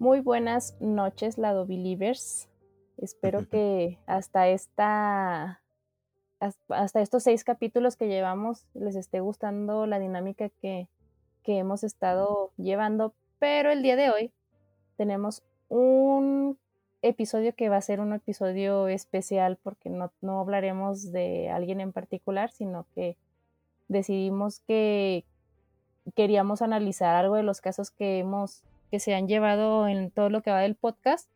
Muy buenas noches, Lado Believers. Espero que hasta esta hasta estos seis capítulos que llevamos les esté gustando la dinámica que, que hemos estado llevando, pero el día de hoy tenemos un episodio que va a ser un episodio especial porque no, no hablaremos de alguien en particular, sino que decidimos que queríamos analizar algo de los casos que hemos que se han llevado en todo lo que va del podcast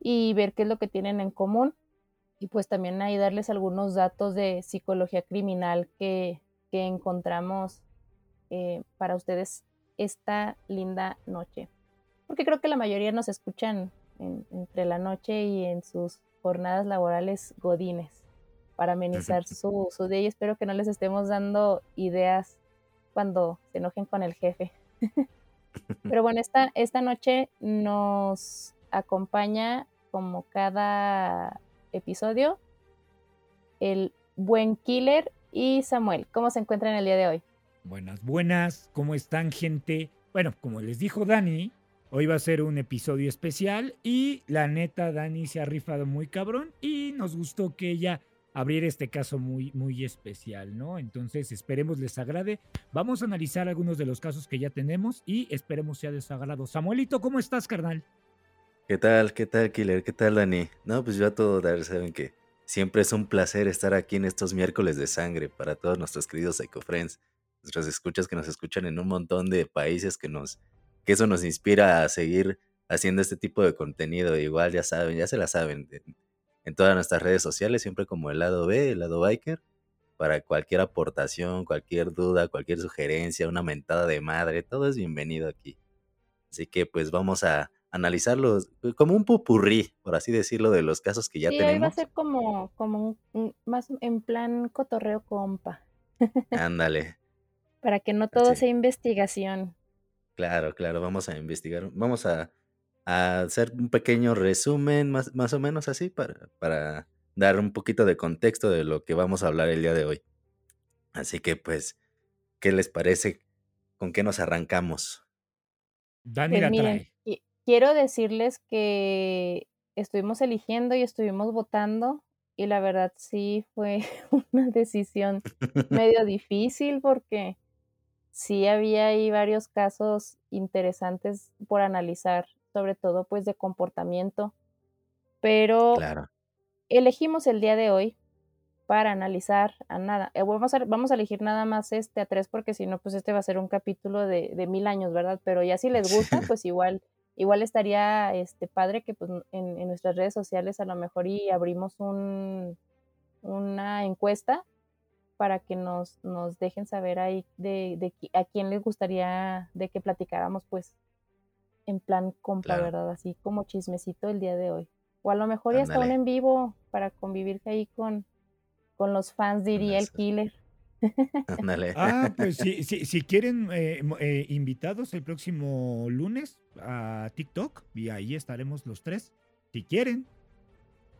y ver qué es lo que tienen en común y pues también ahí darles algunos datos de psicología criminal que, que encontramos eh, para ustedes esta linda noche. Porque creo que la mayoría nos escuchan entre la noche y en sus jornadas laborales godines para amenizar su, su día y espero que no les estemos dando ideas cuando se enojen con el jefe. Pero bueno, esta, esta noche nos acompaña como cada episodio el buen Killer y Samuel. ¿Cómo se encuentran el día de hoy? Buenas, buenas, ¿cómo están gente? Bueno, como les dijo Dani, hoy va a ser un episodio especial y la neta Dani se ha rifado muy cabrón y nos gustó que ella abrir este caso muy, muy especial, ¿no? Entonces, esperemos les agrade. Vamos a analizar algunos de los casos que ya tenemos y esperemos sea de. Samuelito, ¿cómo estás, carnal? ¿Qué tal? ¿Qué tal, Killer? ¿Qué tal, Dani? No, pues yo a todo dar, saben que siempre es un placer estar aquí en estos miércoles de sangre para todos nuestros queridos Friends, nuestros escuchas que nos escuchan en un montón de países que nos, que eso nos inspira a seguir haciendo este tipo de contenido. Igual ya saben, ya se la saben en todas nuestras redes sociales, siempre como el lado B, el lado biker, para cualquier aportación, cualquier duda, cualquier sugerencia, una mentada de madre, todo es bienvenido aquí. Así que pues vamos a analizarlos pues, como un pupurrí, por así decirlo, de los casos que ya sí, tenemos. va a ser como, como más en plan cotorreo compa. Ándale. para que no todo sea investigación. Claro, claro, vamos a investigar, vamos a a hacer un pequeño resumen, más, más o menos así, para, para dar un poquito de contexto de lo que vamos a hablar el día de hoy. Así que, pues, ¿qué les parece? ¿Con qué nos arrancamos? Dani pues miren, quiero decirles que estuvimos eligiendo y estuvimos votando y la verdad sí fue una decisión medio difícil porque sí había ahí varios casos interesantes por analizar sobre todo pues de comportamiento. Pero elegimos el día de hoy para analizar a nada. Eh, vamos, a, vamos a elegir nada más este a tres porque si no, pues este va a ser un capítulo de, de mil años, ¿verdad? Pero ya si les gusta, pues igual, igual estaría este padre que pues en, en nuestras redes sociales a lo mejor y abrimos un, una encuesta para que nos, nos dejen saber ahí de, de, a quién les gustaría de que platicáramos pues en plan compa, ¿verdad? Así como chismecito el día de hoy. O a lo mejor ya está un en vivo para convivir ahí con, con los fans, diría el killer. Ándale. Ah, pues si, si, quieren eh, eh, invitados el próximo lunes a TikTok y ahí estaremos los tres, si quieren.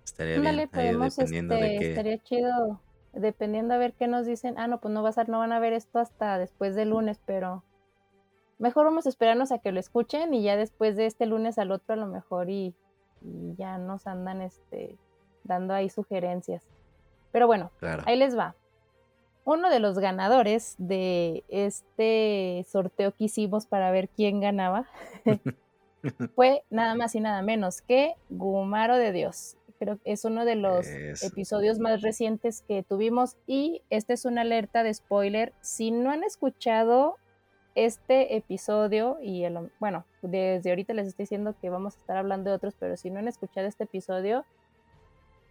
Estaría bien, podemos, dependiendo de este, Estaría chido, dependiendo a ver qué nos dicen. Ah, no, pues no, va a ser, no van a ver esto hasta después del lunes, pero mejor vamos a esperarnos a que lo escuchen y ya después de este lunes al otro a lo mejor y, ya nos andan este, dando ahí sugerencias. Pero bueno, ahí les va. Uno de los ganadores de este sorteo que hicimos para ver quién ganaba fue nada más y nada menos que Gumaro de Dios. Creo que es uno de los episodios más recientes que tuvimos y esta es una alerta de spoiler. Si no han escuchado este episodio y el, bueno, desde ahorita les estoy diciendo que vamos a estar hablando de otros, pero si no han escuchado este episodio,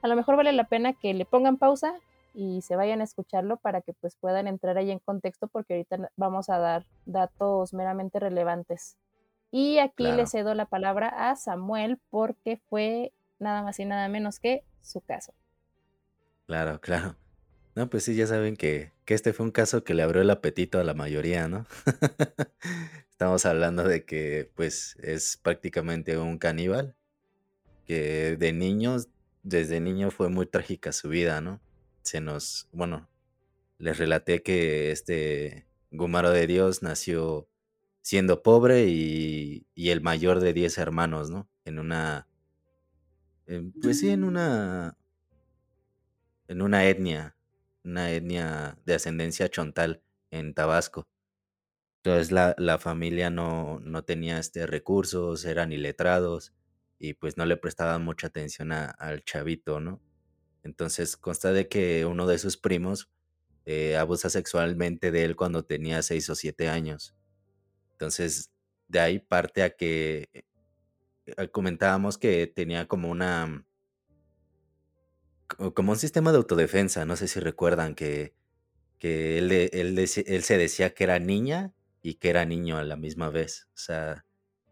a lo mejor vale la pena que le pongan pausa y se vayan a escucharlo para que pues puedan entrar ahí en contexto porque ahorita vamos a dar datos meramente relevantes. Y aquí le cedo la palabra a Samuel porque fue nada más y nada menos que su caso. Claro, claro. No, pues sí, ya saben que, que este fue un caso que le abrió el apetito a la mayoría, ¿no? Estamos hablando de que, pues, es prácticamente un caníbal, que de niños, desde niño fue muy trágica su vida, ¿no? Se nos, bueno, les relaté que este Gumaro de Dios nació siendo pobre y, y el mayor de 10 hermanos, ¿no? En una, pues sí, en una, en una etnia, una etnia de ascendencia chontal en Tabasco. Entonces la, la familia no, no tenía este recursos, eran iletrados y pues no le prestaban mucha atención al chavito, ¿no? Entonces consta de que uno de sus primos eh, abusa sexualmente de él cuando tenía seis o siete años. Entonces, de ahí parte a que eh, comentábamos que tenía como una como un sistema de autodefensa, no sé si recuerdan que, que él, él, él se decía que era niña y que era niño a la misma vez. O sea,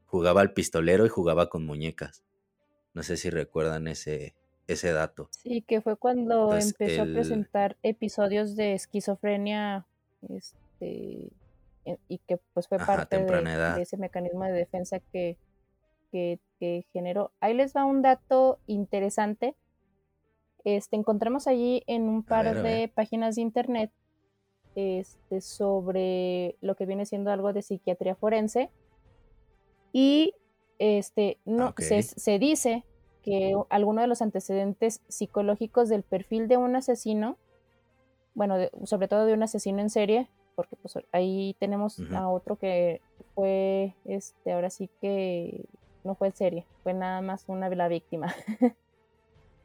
jugaba al pistolero y jugaba con muñecas. No sé si recuerdan ese, ese dato. Sí, que fue cuando empezó a presentar episodios de esquizofrenia este, y que pues fue parte de, ese mecanismo de defensa que, que, generó. Ahí les va un dato interesante. Este, encontramos allí en un par de páginas de internet este, sobre lo que viene siendo algo de psiquiatría forense. Y este, no, se, se, dice que alguno de los antecedentes psicológicos del perfil de un asesino, bueno, sobre todo de un asesino en serie, porque pues ahí tenemos a otro que fue, este, ahora sí que no fue en serie, fue nada más una de la víctima.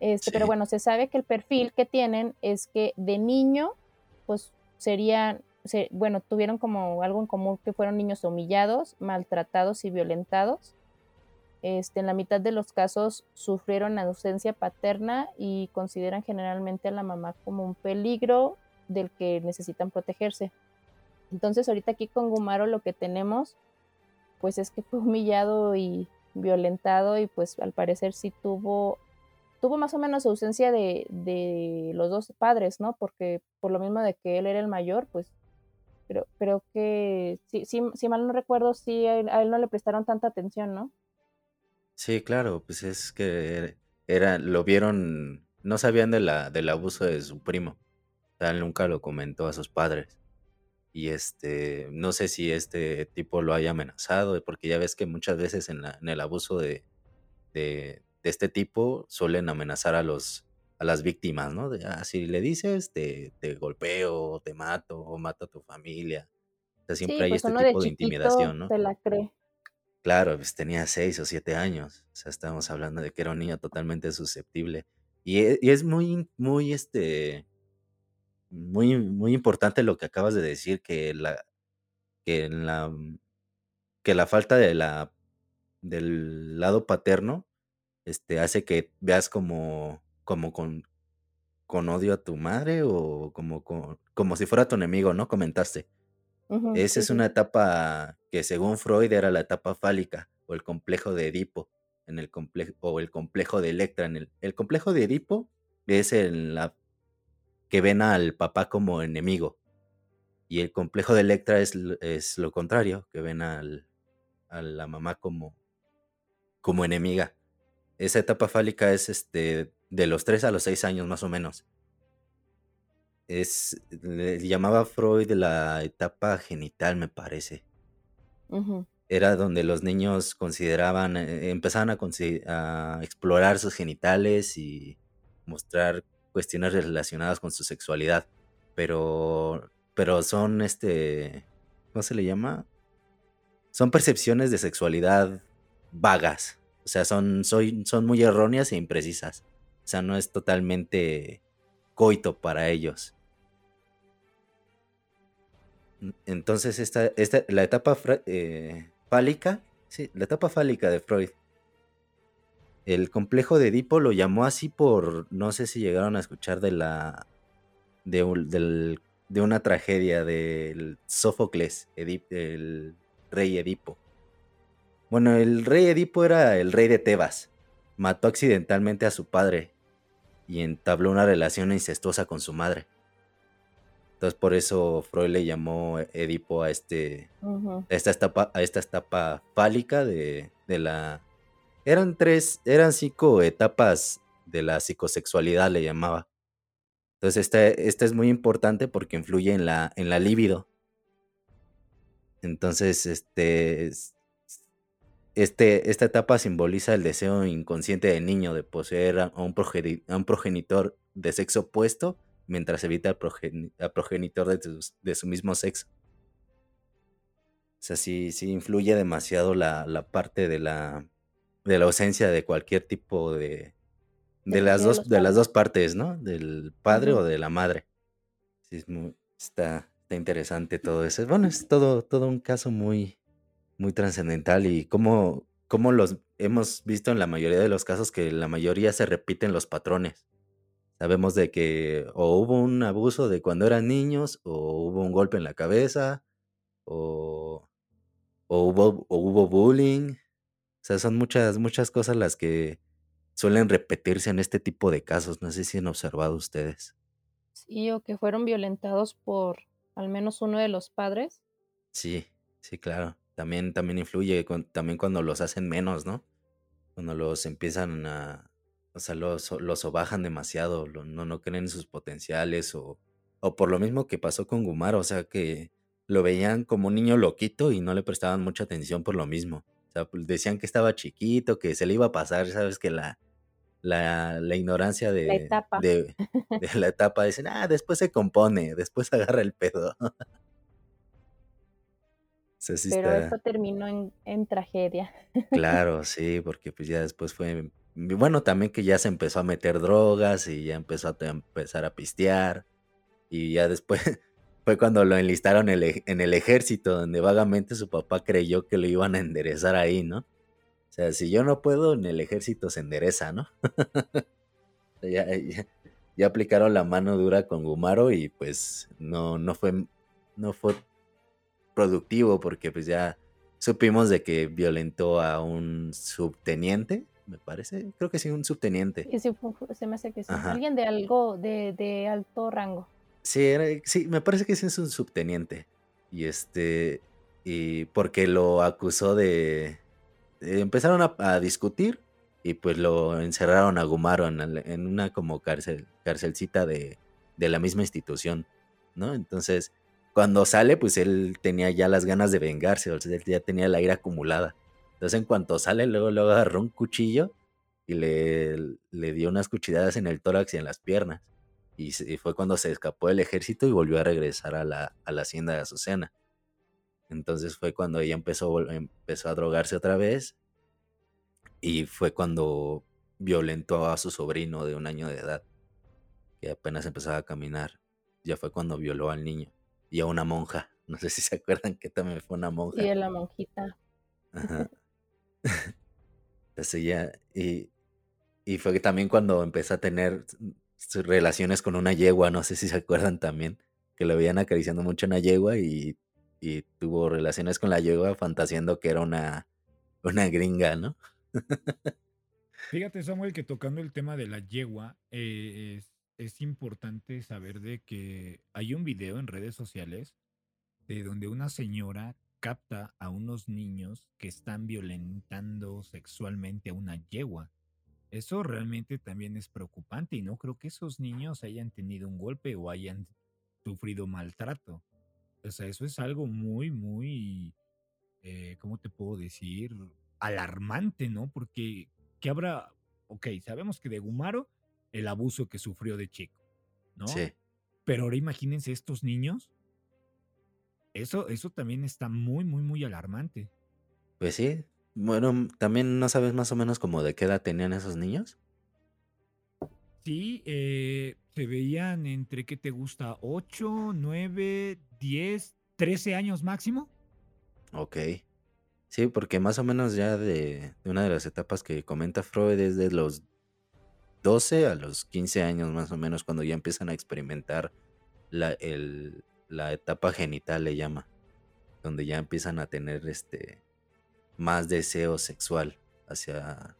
este, Pero bueno, se sabe que el perfil que tienen es que de niño, pues serían, bueno, tuvieron como algo en común que fueron niños humillados, maltratados y violentados. Este, en la mitad de los casos sufrieron ausencia paterna y consideran generalmente a la mamá como un peligro del que necesitan protegerse. Entonces ahorita aquí con Gumaro lo que tenemos pues es que fue humillado y violentado y pues al parecer sí tuvo tuvo más o menos ausencia de, de, los dos padres, ¿no? Porque por lo mismo de que él era el mayor, pues creo, creo que, si, si, mal no recuerdo, sí a él, no le prestaron tanta atención, ¿no? Sí, claro, pues es que era, lo vieron, no sabían de la, del abuso de su primo. O sea, él nunca lo comentó a sus padres. Y este, no sé si este tipo lo haya amenazado, porque ya ves que muchas veces en, la, en el abuso de, de este tipo suelen amenazar a los a las víctimas, ¿no? De, ah, si le dices, te, te, golpeo, te mato, o mato a tu familia. O sea, siempre hay pues este tipo de, intimidación, ¿no? Se la cree. Claro, pues tenía seis o siete años. O sea, estábamos hablando de que era un niño totalmente susceptible. Y, e, y es muy, muy, este, muy, muy importante lo que acabas de decir, que la, que la, que la falta de la, del lado paterno este, hace que veas como, como con, con odio a tu madre o como, como, si fuera tu enemigo, ¿no? Comentaste. Esa es una etapa que según Freud era la etapa fálica o el complejo de Edipo en el complejo o el complejo de Electra en el, el complejo de Edipo es el la que ven al papá como enemigo y el complejo de Electra es, es lo contrario que ven al, a la mamá como como enemiga esa etapa fálica es este, de los 3 a los 6 años más o menos. Es, le llamaba Freud la etapa genital, me parece. Era donde los niños consideraban, eh, empezaban a, a, explorar sus genitales y mostrar cuestiones relacionadas con su sexualidad. Pero, pero son, este, ¿cómo se le llama? Son percepciones de sexualidad vagas. O sea, son, soy, son muy erróneas e imprecisas. O sea, no es totalmente coito para ellos. Entonces, esta, esta, la etapa eh, fálica, sí, la etapa fálica de Freud. El complejo de Edipo lo llamó así por, no sé si llegaron a escuchar de la, de, de una tragedia del Sófocles, el rey Edipo. Bueno, el rey Edipo era el rey de Tebas. Mató accidentalmente a su padre y entabló una relación incestuosa con su madre. Entonces por eso Freud le llamó Edipo a este esta etapa, a esta etapa fálica de, la eran tres, eran cinco etapas de la psicosexualidad le llamaba. Entonces esta, esta es muy importante porque influye en la, en la libido. Entonces, este, este, esta etapa simboliza el deseo inconsciente del niño de poseer a un, a un progenitor de sexo opuesto mientras evita al, progenitor de su, mismo sexo. O sea, sí, sí influye demasiado la, parte de la, de la ausencia de cualquier tipo de... De, las, dos, de las dos partes, ¿no? Del padre o de la madre. Sí, está, está interesante todo eso. Bueno, es todo, todo un caso muy, muy trascendental y como cómo los hemos visto en la mayoría de los casos que la mayoría se repiten los patrones. Sabemos de que o hubo un abuso de cuando eran niños, o hubo un golpe en la cabeza, o, hubo, hubo bullying. O sea, son muchas, muchas cosas las que suelen repetirse en este tipo de casos. No sé si han observado ustedes. Sí, o que fueron violentados por al menos uno de los padres. Sí, sí, claro. También, también influye, también cuando los hacen menos, ¿no? Cuando los empiezan a, o sea, los, los sobajan demasiado, no, no creen en sus potenciales o, o por lo mismo que pasó con Gumar, o sea, que lo veían como un niño loquito y no le prestaban mucha atención por lo mismo. O sea, pues, decían que estaba chiquito, que se le iba a pasar, sabes que la, la, la ignorancia de, de, de, la etapa, dicen, ah, después se compone, después agarra el pedo. Pero esto terminó en, en tragedia. Claro, sí, porque pues ya después fue bueno, también que ya se empezó a meter drogas y ya empezó a empezar a pistear. Y ya después fue cuando lo enlistaron en el, ejército, donde vagamente su papá creyó que lo iban a enderezar ahí, ¿no? O sea, si yo no puedo, en el ejército se endereza, ¿no? ya, ya, aplicaron la mano dura con Gumaro y pues no, no fue, no fue productivo porque pues ya supimos de que violentó a un subteniente me parece. Creo que sí, un subteniente. Sí, se me hace que sí. Alguien de algo de, alto rango. Sí, sí, me parece que sí es un subteniente. Y este. Y porque lo acusó de. empezaron a, discutir y pues lo encerraron a Gumaro en, una como cárcel, cárcelcita de, de la misma institución, ¿no? Entonces, cuando sale, pues él tenía ya las ganas de vengarse, o sea, él ya tenía la ira acumulada. Entonces, en cuanto sale, luego, luego agarró un cuchillo y le, le dio unas cuchilladas en el tórax y en las piernas. Y, fue cuando se escapó del ejército y volvió a regresar a la, a la hacienda de Azucena. Entonces fue cuando ella empezó, empezó a drogarse otra vez y fue cuando violentó a su sobrino de un año de edad, que apenas empezaba a caminar. Ya fue cuando violó al niño y a una monja. No sé si se acuerdan que también fue una monja. Sí, la monjita. Ajá. Así ya, y, y fue también cuando empecé a tener relaciones con una yegua, no sé si se acuerdan también, que lo veían acariciando mucho una yegua y, y tuvo relaciones con la yegua fantaseando que era una, una gringa, ¿no? Fíjate, Samuel, que tocando el tema de la yegua, eh, es, importante saber de que hay un video en redes sociales de donde una señora capta a unos niños que están violentando sexualmente a una yegua. Eso realmente también es preocupante y no creo que esos niños hayan tenido un golpe o hayan sufrido maltrato. O sea, eso es algo muy, muy, eh, ¿cómo te puedo decir? Alarmante, ¿no? Porque, ¿qué habrá? Ok, sabemos que de Gumaro, el abuso que sufrió de chico, ¿no? Sí. Pero ahora imagínense estos niños eso, eso también está muy, muy, muy alarmante. Pues sí. Bueno, también no sabes más o menos como de qué edad tenían esos niños. Sí, eh, se veían entre, ¿qué te gusta? ¿8, 9, 10, 13 años máximo? Ok. Sí, porque más o menos ya de, una de las etapas que comenta Freud es de los 12 a los 15 años más o menos cuando ya empiezan a experimentar la, la etapa genital le llama, donde ya empiezan a tener este más deseo sexual hacia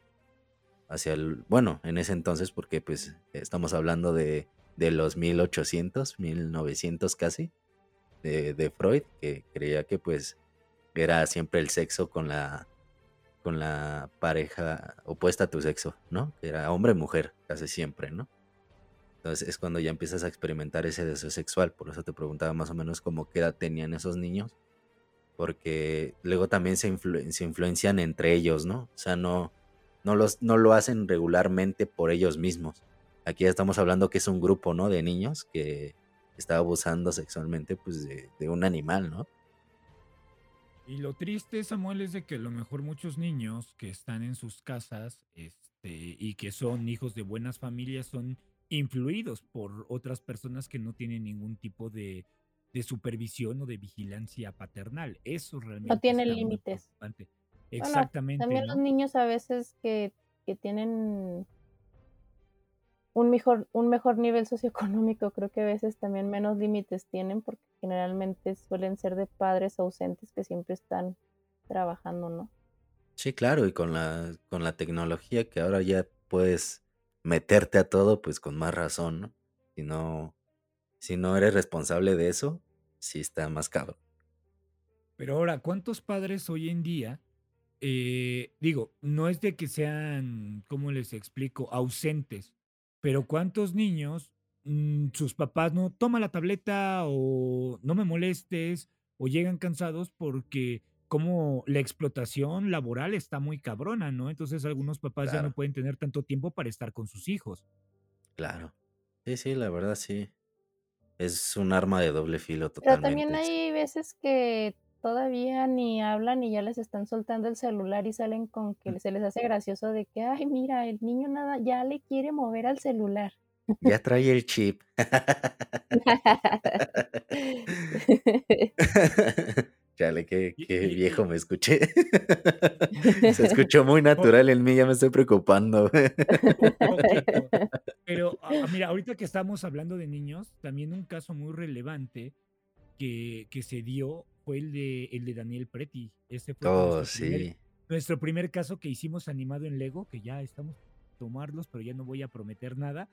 hacia el bueno, en ese entonces porque pues estamos hablando de, de los 1800, 1900 casi de, de Freud que creía que pues era siempre el sexo con la con la pareja opuesta a tu sexo, ¿no? Era hombre mujer casi siempre, ¿no? Entonces es cuando ya empiezas a experimentar ese deseo sexual. Por eso te preguntaba más o menos cómo qué edad tenían esos niños. porque luego también se, se influencian entre ellos, ¿no? O sea, no, no, los, no lo hacen regularmente por ellos mismos. Aquí ya estamos hablando que es un grupo, ¿no? De niños que está abusando sexualmente, pues, de, de un animal, ¿no? Y lo triste, Samuel, es de que a lo mejor muchos niños que están en sus casas este, y que son hijos de buenas familias son influidos por otras personas que no tienen ningún tipo de, de supervisión o de vigilancia paternal. Eso realmente no tiene límites. Exactamente. también los niños a veces que, que tienen un mejor, un mejor nivel socioeconómico, creo que a veces también menos límites tienen porque generalmente suelen ser de padres ausentes que siempre están trabajando, ¿no? Sí, claro, y con la, con la tecnología que ahora ya puedes meterte a todo, pues con más razón, ¿no? Si no, si no eres responsable de eso, sí está más cabrón. Pero ahora, ¿cuántos padres hoy en día, eh, digo, no es de que sean, ¿cómo les explico?, ausentes, pero ¿cuántos niños, mm, sus papás no, toma la tableta o no me molestes o llegan cansados porque como la explotación laboral está muy cabrona, ¿no? Entonces algunos papás ya no pueden tener tanto tiempo para estar con sus hijos. Claro. Sí, sí, la verdad sí. Es un arma de doble filo Pero también hay veces que todavía ni hablan y ya les están soltando el celular y salen con que mm. se les hace gracioso de que, ay, mira, el niño nada, ya le quiere mover al celular. Ya trae el chip. Chale, qué, qué viejo me escuché. Se escuchó muy natural en mí, ya me estoy preocupando. Pero ah, ah, mira, ahorita que estamos hablando de niños, también un caso muy relevante que, que se dio fue el de, el de Daniel Preti. Ese fue oh, nuestro, sí. primer, nuestro primer caso que hicimos animado en Lego, que ya estamos tomarlos, pero ya no voy a prometer nada.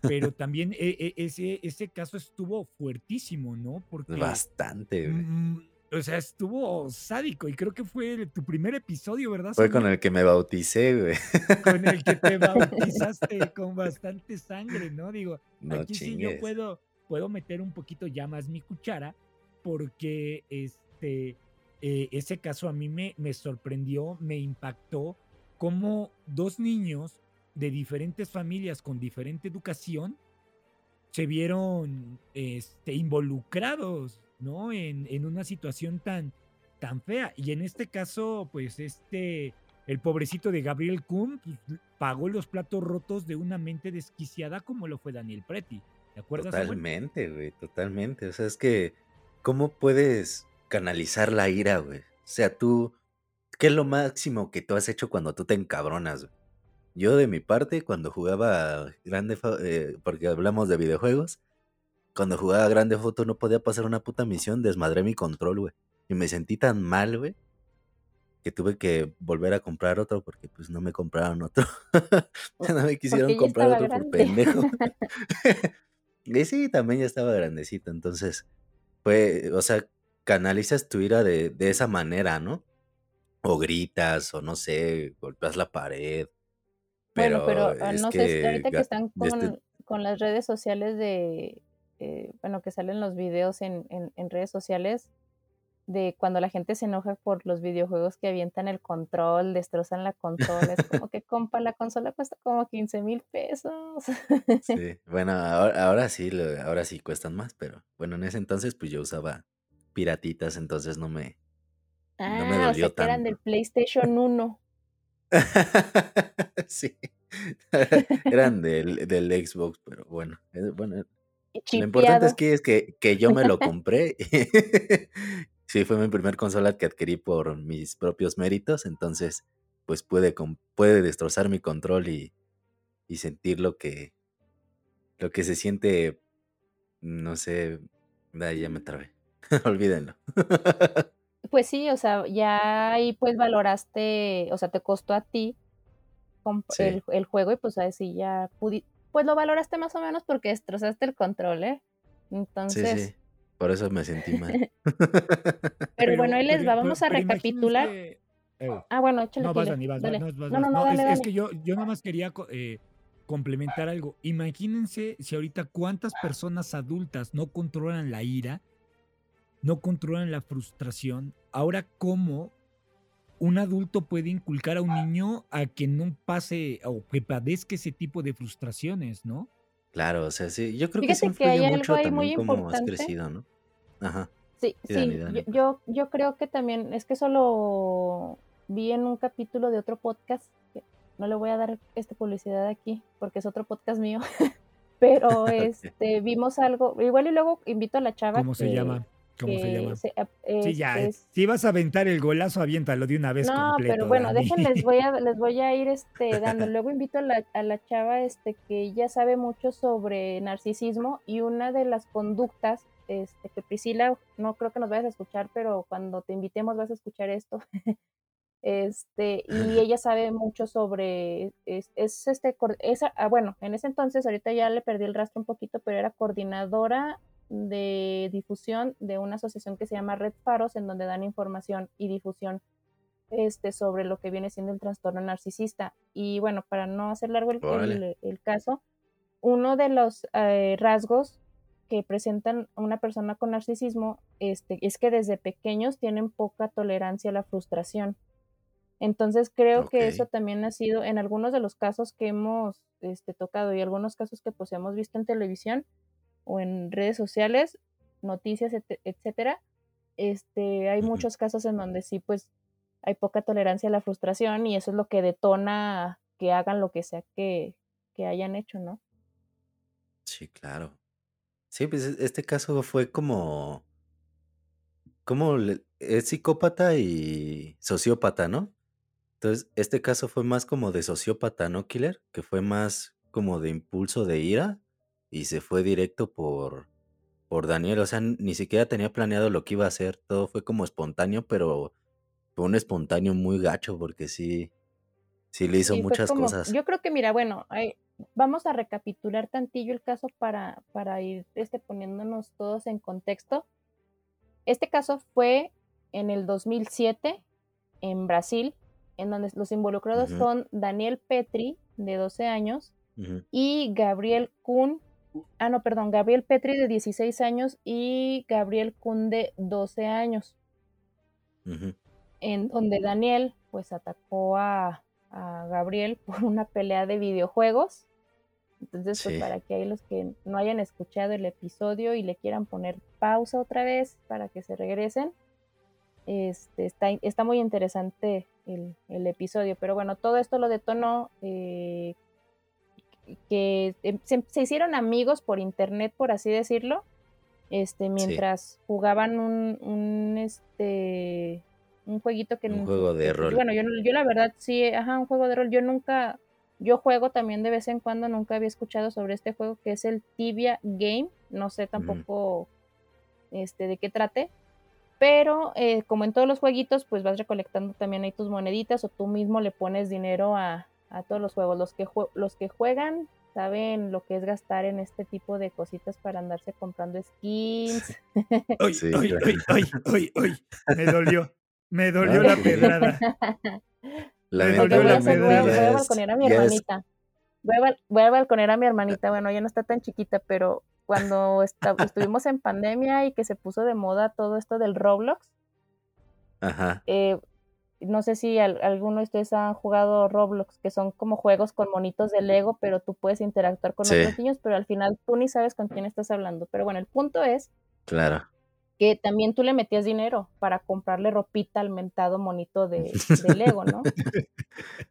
Pero también e, e, ese, ese caso estuvo fuertísimo, ¿no? Porque, Bastante. Mm, o sea, estuvo sádico y creo que fue tu primer episodio, ¿verdad? Fue con el que me bauticé, güey. Con el que te bautizaste con bastante sangre, ¿no? Digo, aquí sí yo puedo, puedo meter un poquito ya más mi cuchara porque este, eh, ese caso a mí me, me sorprendió, me impactó, como dos niños de diferentes familias con diferente educación se vieron este, involucrados, ¿no? En, en, una situación tan, tan fea. Y en este caso, pues este, el pobrecito de Gabriel Kuhn pues, pagó los platos rotos de una mente desquiciada como lo fue Daniel Preti. ¿De acuerdo? Totalmente, güey, totalmente. O sea, es que ¿Cómo puedes canalizar la ira, güey? O sea, tú, ¿qué es lo máximo que tú has hecho cuando tú te encabronas? Yo de mi parte, cuando jugaba Grande, eh, porque hablamos de videojuegos, cuando jugaba Grande Foto no podía pasar una puta misión, desmadré mi control, güey. Y me sentí tan mal, güey, que tuve que volver a comprar otro porque pues no me compraron otro. no me quisieron comprar otro por pendejo. y sí, también ya estaba grandecito, entonces pues, o sea, canalizas tu ira de, de esa manera, ¿no? O gritas, o no sé, golpeas la pared. Bueno, pero ah, no sé, ahorita que están con, con las redes sociales de, eh, bueno, que salen los videos en, en, en, redes sociales de cuando la gente se enoja por los videojuegos que avientan el control, destrozan la consola, es como que compa, la consola cuesta como 15 mil pesos. Sí, bueno, ahora, ahora, sí, ahora sí cuestan más, pero bueno, en ese entonces pues yo usaba piratitas, entonces no me, ah, no me ah, dolió o sea, que eran del PlayStation 1. sí, eran del, del Xbox, pero bueno, bueno, lo importante es que es que, que yo me lo compré sí, fue mi primer consola que adquirí por mis propios méritos, entonces pues puede, puede destrozar mi control y, y sentir lo que, lo que se siente, no sé, ya me trabé, olvídenlo. Pues sí, o sea, ya ahí pues valoraste, o sea, te costó a ti el, el, juego y pues así ya pudi pues lo valoraste más o menos porque destrozaste el control, ¿eh? Entonces... Sí, sí. Por eso me sentí mal. pero, bueno, ahí les va, vamos a recapitular. ah, bueno, échale. No, vas, Dani, vas, dale. No, no, no, es, que yo, yo nada más quería eh, complementar algo. Imagínense si ahorita cuántas personas adultas no controlan la ira no controlan la frustración, ahora cómo un adulto puede inculcar a un niño a que no pase o que padezca ese tipo de frustraciones, ¿no? Claro, o sea, sí, yo creo que sí influye mucho también como has crecido, ¿no? Ajá. Sí, sí, yo, yo, creo que también, es que solo vi en un capítulo de otro podcast, que no le voy a dar esta publicidad aquí porque es otro podcast mío, pero este vimos algo, igual y luego invito a la chava. ¿Cómo se llama? ¿Cómo se llama? sí, ya, si vas a aventar el golazo, aviéntalo de una vez. No, pero bueno, déjenles, voy a, les voy a ir este, dando. Luego invito a la, a la chava este, que ella sabe mucho sobre narcisismo y una de las conductas este, que Priscila, no creo que nos vayas a escuchar, pero cuando te invitemos vas a escuchar esto. este, y ella sabe mucho sobre, es, este, esa, ah, bueno, en ese entonces, ahorita ya le perdí el rastro un poquito, pero era coordinadora de difusión de una asociación que se llama Red Faros, en donde dan información y difusión este, sobre lo que viene siendo el trastorno narcisista. Y bueno, para no hacer largo el, el, caso, uno de los eh, rasgos que presentan una persona con narcisismo este, es que desde pequeños tienen poca tolerancia a la frustración. Entonces creo que eso también ha sido en algunos de los casos que hemos este, tocado y algunos casos que pues hemos visto en televisión, o en redes sociales, noticias, etcétera, este, hay muchos casos en donde sí, pues, hay poca tolerancia a la frustración y eso es lo que detona que hagan lo que sea que, que hayan hecho, ¿no? Sí, claro. Sí, pues e, este caso fue como, como es psicópata y sociópata, ¿no? Entonces, este caso fue más como de sociópata, ¿no, Killer? Que fue más como de impulso de ira y se fue directo por, por Daniel. O sea, ni siquiera tenía planeado lo que iba a hacer. Todo fue como espontáneo, pero fue un espontáneo muy gacho porque sí, sí le hizo muchas cosas. Yo creo que, mira, bueno, vamos a recapitular tantillo el caso para, para ir este, poniéndonos todos en contexto. Este caso fue en el 2007 en Brasil, en donde los involucrados son Daniel Petri, de 12 años, y Gabriel Kuhn, ah, no, perdón, Gabriel Petri de 16 años y Gabriel Kunde 12 años. En donde Daniel pues atacó a, Gabriel por una pelea de videojuegos. Entonces, pues para que hay los que no hayan escuchado el episodio y le quieran poner pausa otra vez para que se regresen, este, está, está muy interesante el, episodio. Pero bueno, todo esto lo detonó eh, que em, se, hicieron amigos por internet, por así decirlo, este, mientras jugaban un, un, este, un jueguito que... Un juego de rol. Bueno, yo, yo la verdad sí, ajá, un juego de rol. Yo nunca, yo juego también de vez en cuando, nunca había escuchado sobre este juego que es el Tibia Game. No sé tampoco este, de qué trate. Pero eh, como en todos los jueguitos, pues vas recolectando también ahí tus moneditas o tú mismo le pones dinero a, a todos los juegos. Los que, los que juegan saben lo que es gastar en este tipo de cositas para andarse comprando skins. Uy, uy, uy, me dolió, me dolió la pedrada. La me dolió la pedrada. Voy a balconear a mi hermanita. Voy a, balconear a mi hermanita, bueno, ella no está tan chiquita, pero cuando estuvimos en pandemia y que se puso de moda todo esto del Roblox, Ajá. Eh, no sé si alguno de ustedes han jugado Roblox, que son como juegos con monitos de Lego, pero tú puedes interactuar con otros niños, pero al final tú ni sabes con quién estás hablando. Pero bueno, el punto es claro. que también tú le metías dinero para comprarle ropita al mentado monito de, Lego, ¿no?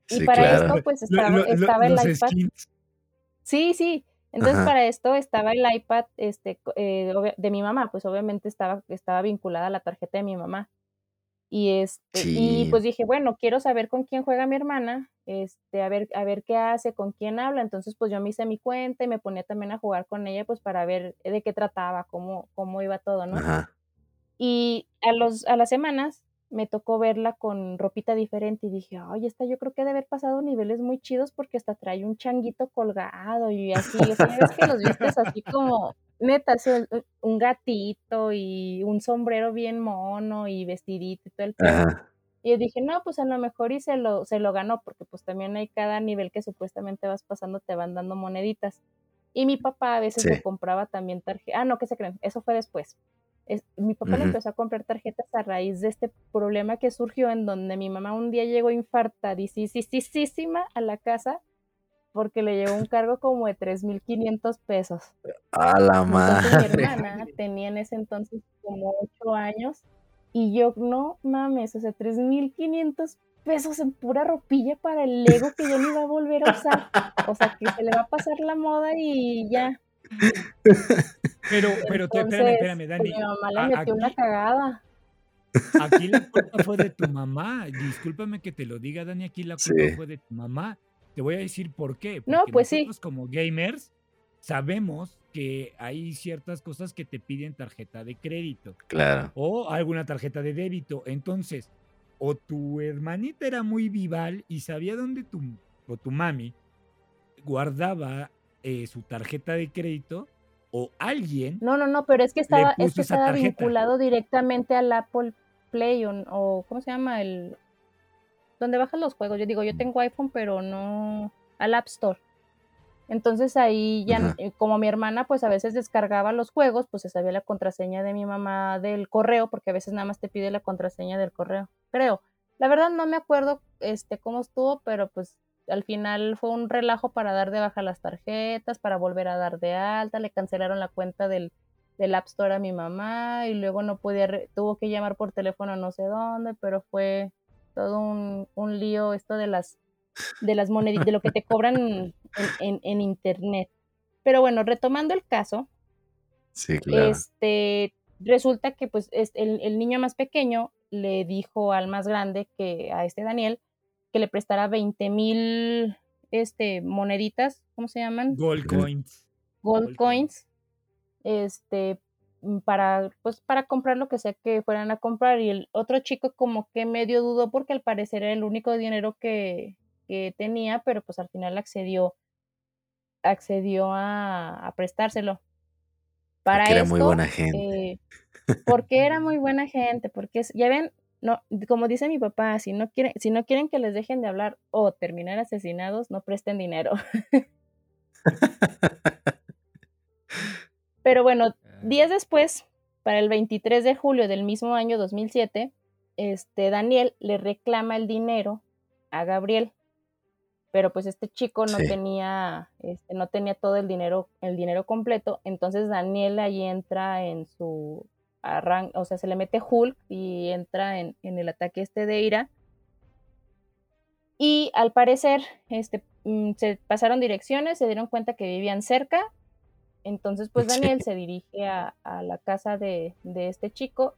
y para esto, pues estaba, el iPad. Sí, sí. Entonces, para esto estaba el iPad este, eh, de mi mamá, pues obviamente estaba, estaba vinculada a la tarjeta de mi mamá. Y este, y pues dije, bueno, quiero saber con quién juega mi hermana, este, a ver, a ver qué hace, con quién habla. Entonces, pues yo me hice mi cuenta y me ponía también a jugar con ella, pues para ver de qué trataba, cómo, cómo iba todo, ¿no? Y a los, a las semanas me tocó verla con ropita diferente y dije, ay, esta yo creo que debe haber pasado niveles muy chidos porque hasta trae un changuito colgado y así, o sea, ves que los vistes así como, neta, un gatito y un sombrero bien mono y vestidito y todo el pedo. Y dije, no, pues a lo mejor y se lo, se lo ganó, porque pues también hay cada nivel que supuestamente vas pasando, te van dando moneditas. Y mi papá a veces le compraba también tarjeta. Ah, no, ¿qué se creen? Eso fue después. mi papá le empezó a comprar tarjetas a raíz de este problema que surgió en donde mi mamá un día llegó infartadísima a la casa porque le llegó un cargo como de 3.500 pesos. A la madre. mi hermana tenía en ese entonces como 8 años y yo, no mames, o sea, 3.500 pesos en pura ropilla para el Lego que yo no iba a volver a usar. O sea, que se le va a pasar la moda y ya. Pero, pero espérame, espérame, Dani. Mi mamá le metió una cagada. Aquí la culpa fue de tu mamá. Discúlpame que te lo diga, Dani. Aquí la culpa fue de tu mamá. Te voy a decir por qué. Porque no, pues nosotros como gamers sabemos que hay ciertas cosas que te piden tarjeta de crédito. Claro. O alguna tarjeta de débito. Entonces, o tu hermanita era muy vival y sabía dónde tu, o tu mami guardaba eh, su tarjeta de crédito o alguien. No, no, no, pero es que estaba, es que estaba vinculado directamente al Apple Play o, ¿cómo se llama? El donde bajan los juegos. Yo digo, yo tengo iPhone, pero no al App Store. Entonces ahí ya, eh, como mi hermana pues a veces descargaba los juegos, pues se sabía la contraseña de mi mamá del correo, porque a veces nada más te pide la contraseña del correo, creo. La verdad no me acuerdo este cómo estuvo, pero pues al final fue un relajo para dar de baja las tarjetas, para volver a dar de alta, le cancelaron la cuenta del, del App Store a mi mamá y luego no podía, tuvo que llamar por teléfono no sé dónde, pero fue todo un, un lío esto de las, de las moneditas, de lo que te cobran en, en, internet. Pero bueno, retomando el caso, sí, claro. este, resulta que pues el, el niño más pequeño le dijo al más grande que a este Daniel, que le prestara 20 mil este, moneditas, ¿cómo se llaman? Gold coins. Gold, coins, este, mm, para, pues, para comprar lo que sea que fueran a comprar. Y el otro chico como que medio dudó porque al parecer era el único dinero que, que tenía, pero pues al final accedió, accedió a, prestárselo. Para porque era muy buena gente. Eh, porque era muy buena gente, porque ya ven, no, como dice mi papá, si no quieren, si no quieren que les dejen de hablar o terminar asesinados, no presten dinero. Pero bueno, días después, para el 23 de julio del mismo año 2007, este Daniel le reclama el dinero a Gabriel. Pero pues este chico no tenía este, no tenía todo el dinero el dinero completo, entonces Daniel ahí entra en su o sea, se le mete Hulk y entra en, el ataque este de ira. Y al parecer, este, mm, se pasaron direcciones, se dieron cuenta que vivían cerca. Entonces, pues Daniel se dirige a, la casa de, este chico,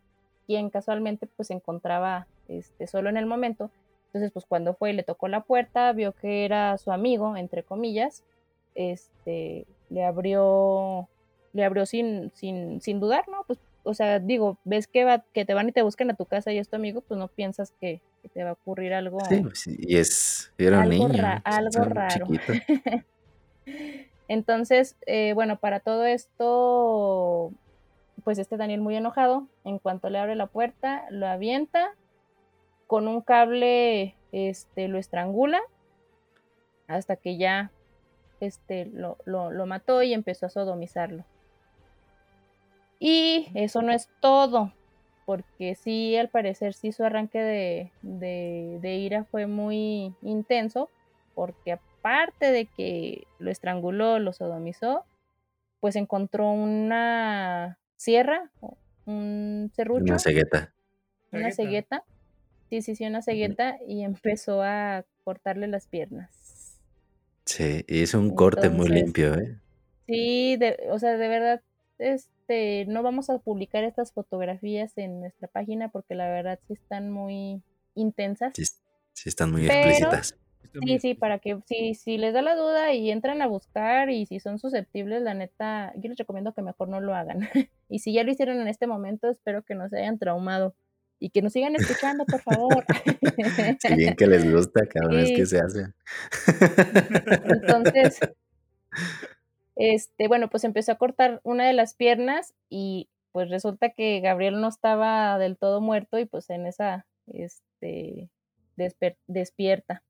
quien casualmente pues se encontraba este, solo en el momento. Entonces, pues cuando fue y le tocó la puerta, vio que era su amigo, entre comillas, este, le abrió, le abrió sin, sin, sin dudar, ¿no? Pues o sea, digo, ves que, va, que te van y te buscan a tu casa y es tu amigo, pues no piensas que, te va a ocurrir algo. Sí, pues y es, era un algo niño. algo raro. Entonces, eh, bueno, para todo esto, pues este Daniel muy enojado, en cuanto le abre la puerta, lo avienta, con un cable este, lo estrangula, hasta que ya este, lo, lo, lo mató y empezó a sodomizarlo. Y eso no es todo, porque sí, al parecer sí su arranque de, de, ira fue muy intenso, porque aparte de que lo estranguló, lo sodomizó, pues encontró una sierra, un serrucho. Una cegueta. Una cegueta. Sí, sí, sí, una cegueta y empezó a cortarle las piernas. Sí, y hizo un corte muy limpio, ¿eh? Sí, de, o sea, de verdad, es, este, no vamos a publicar estas fotografías en nuestra página porque la verdad sí están muy intensas. Sí, están muy explícitas. Sí, sí, para que si, si les da la duda y entran a buscar y si son susceptibles, la neta, yo les recomiendo que mejor no lo hagan. y si ya lo hicieron en este momento, espero que no se hayan traumado y que nos sigan escuchando, por favor. si bien que les gusta cada vez que se hace. Entonces, este, bueno, pues empezó a cortar una de las piernas y pues resulta que Gabriel no estaba del todo muerto y pues en esa, este, despierta.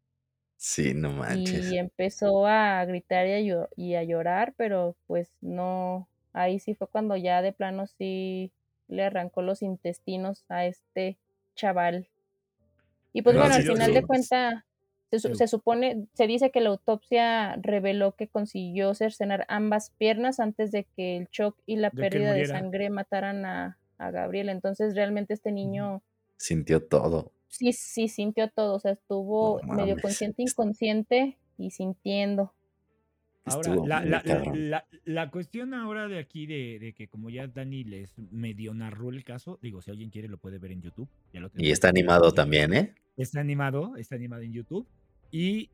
Sí, no manches. Y empezó a gritar y a, llorar, pero pues no, ahí sí fue cuando ya de plano sí, le arrancó los intestinos a este chaval. Y pues bueno, al final de cuentas, se, supone, se dice que la autopsia reveló que consiguió cercenar ambas piernas antes de que el shock y la pérdida de sangre mataran a, a, Gabriel. Entonces realmente este niño... Sintió todo. Sí, sí, sintió todo. O sea, estuvo medio consciente, inconsciente y sintiendo. Ahora, la, cuestión ahora de aquí, de, que como ya Dani les medio narró el caso, digo, si alguien quiere lo puede ver en YouTube. y está animado también, ¿eh? Está animado, está animado en YouTube. Y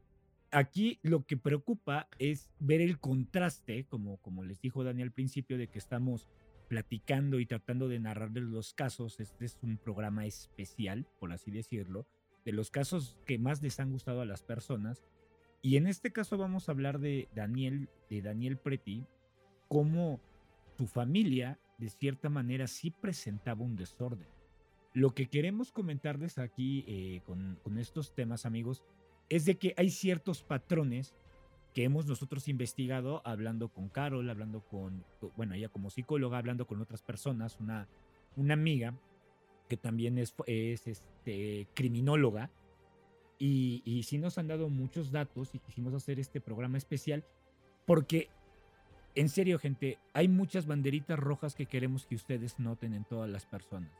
aquí lo que preocupa es ver el contraste, como, como les dijo Dani al principio, de que estamos platicando y tratando de narrarles los casos. Este es un programa especial, por así decirlo, de los casos que más les han gustado a las personas y en este caso vamos a hablar de Daniel, de Daniel Preti, cómo su familia, de cierta manera, sí presentaba un desorden. Lo que queremos comentarles aquí eh, con, con estos temas, amigos, es de que hay ciertos patrones que hemos nosotros investigado hablando con Carol, hablando con, bueno, ella como psicóloga, hablando con otras personas, una, una amiga que también es, es este, criminóloga, y, y sí nos han dado muchos datos y quisimos hacer este programa especial porque, en serio, gente, hay muchas banderitas rojas que queremos que ustedes noten en todas las personas.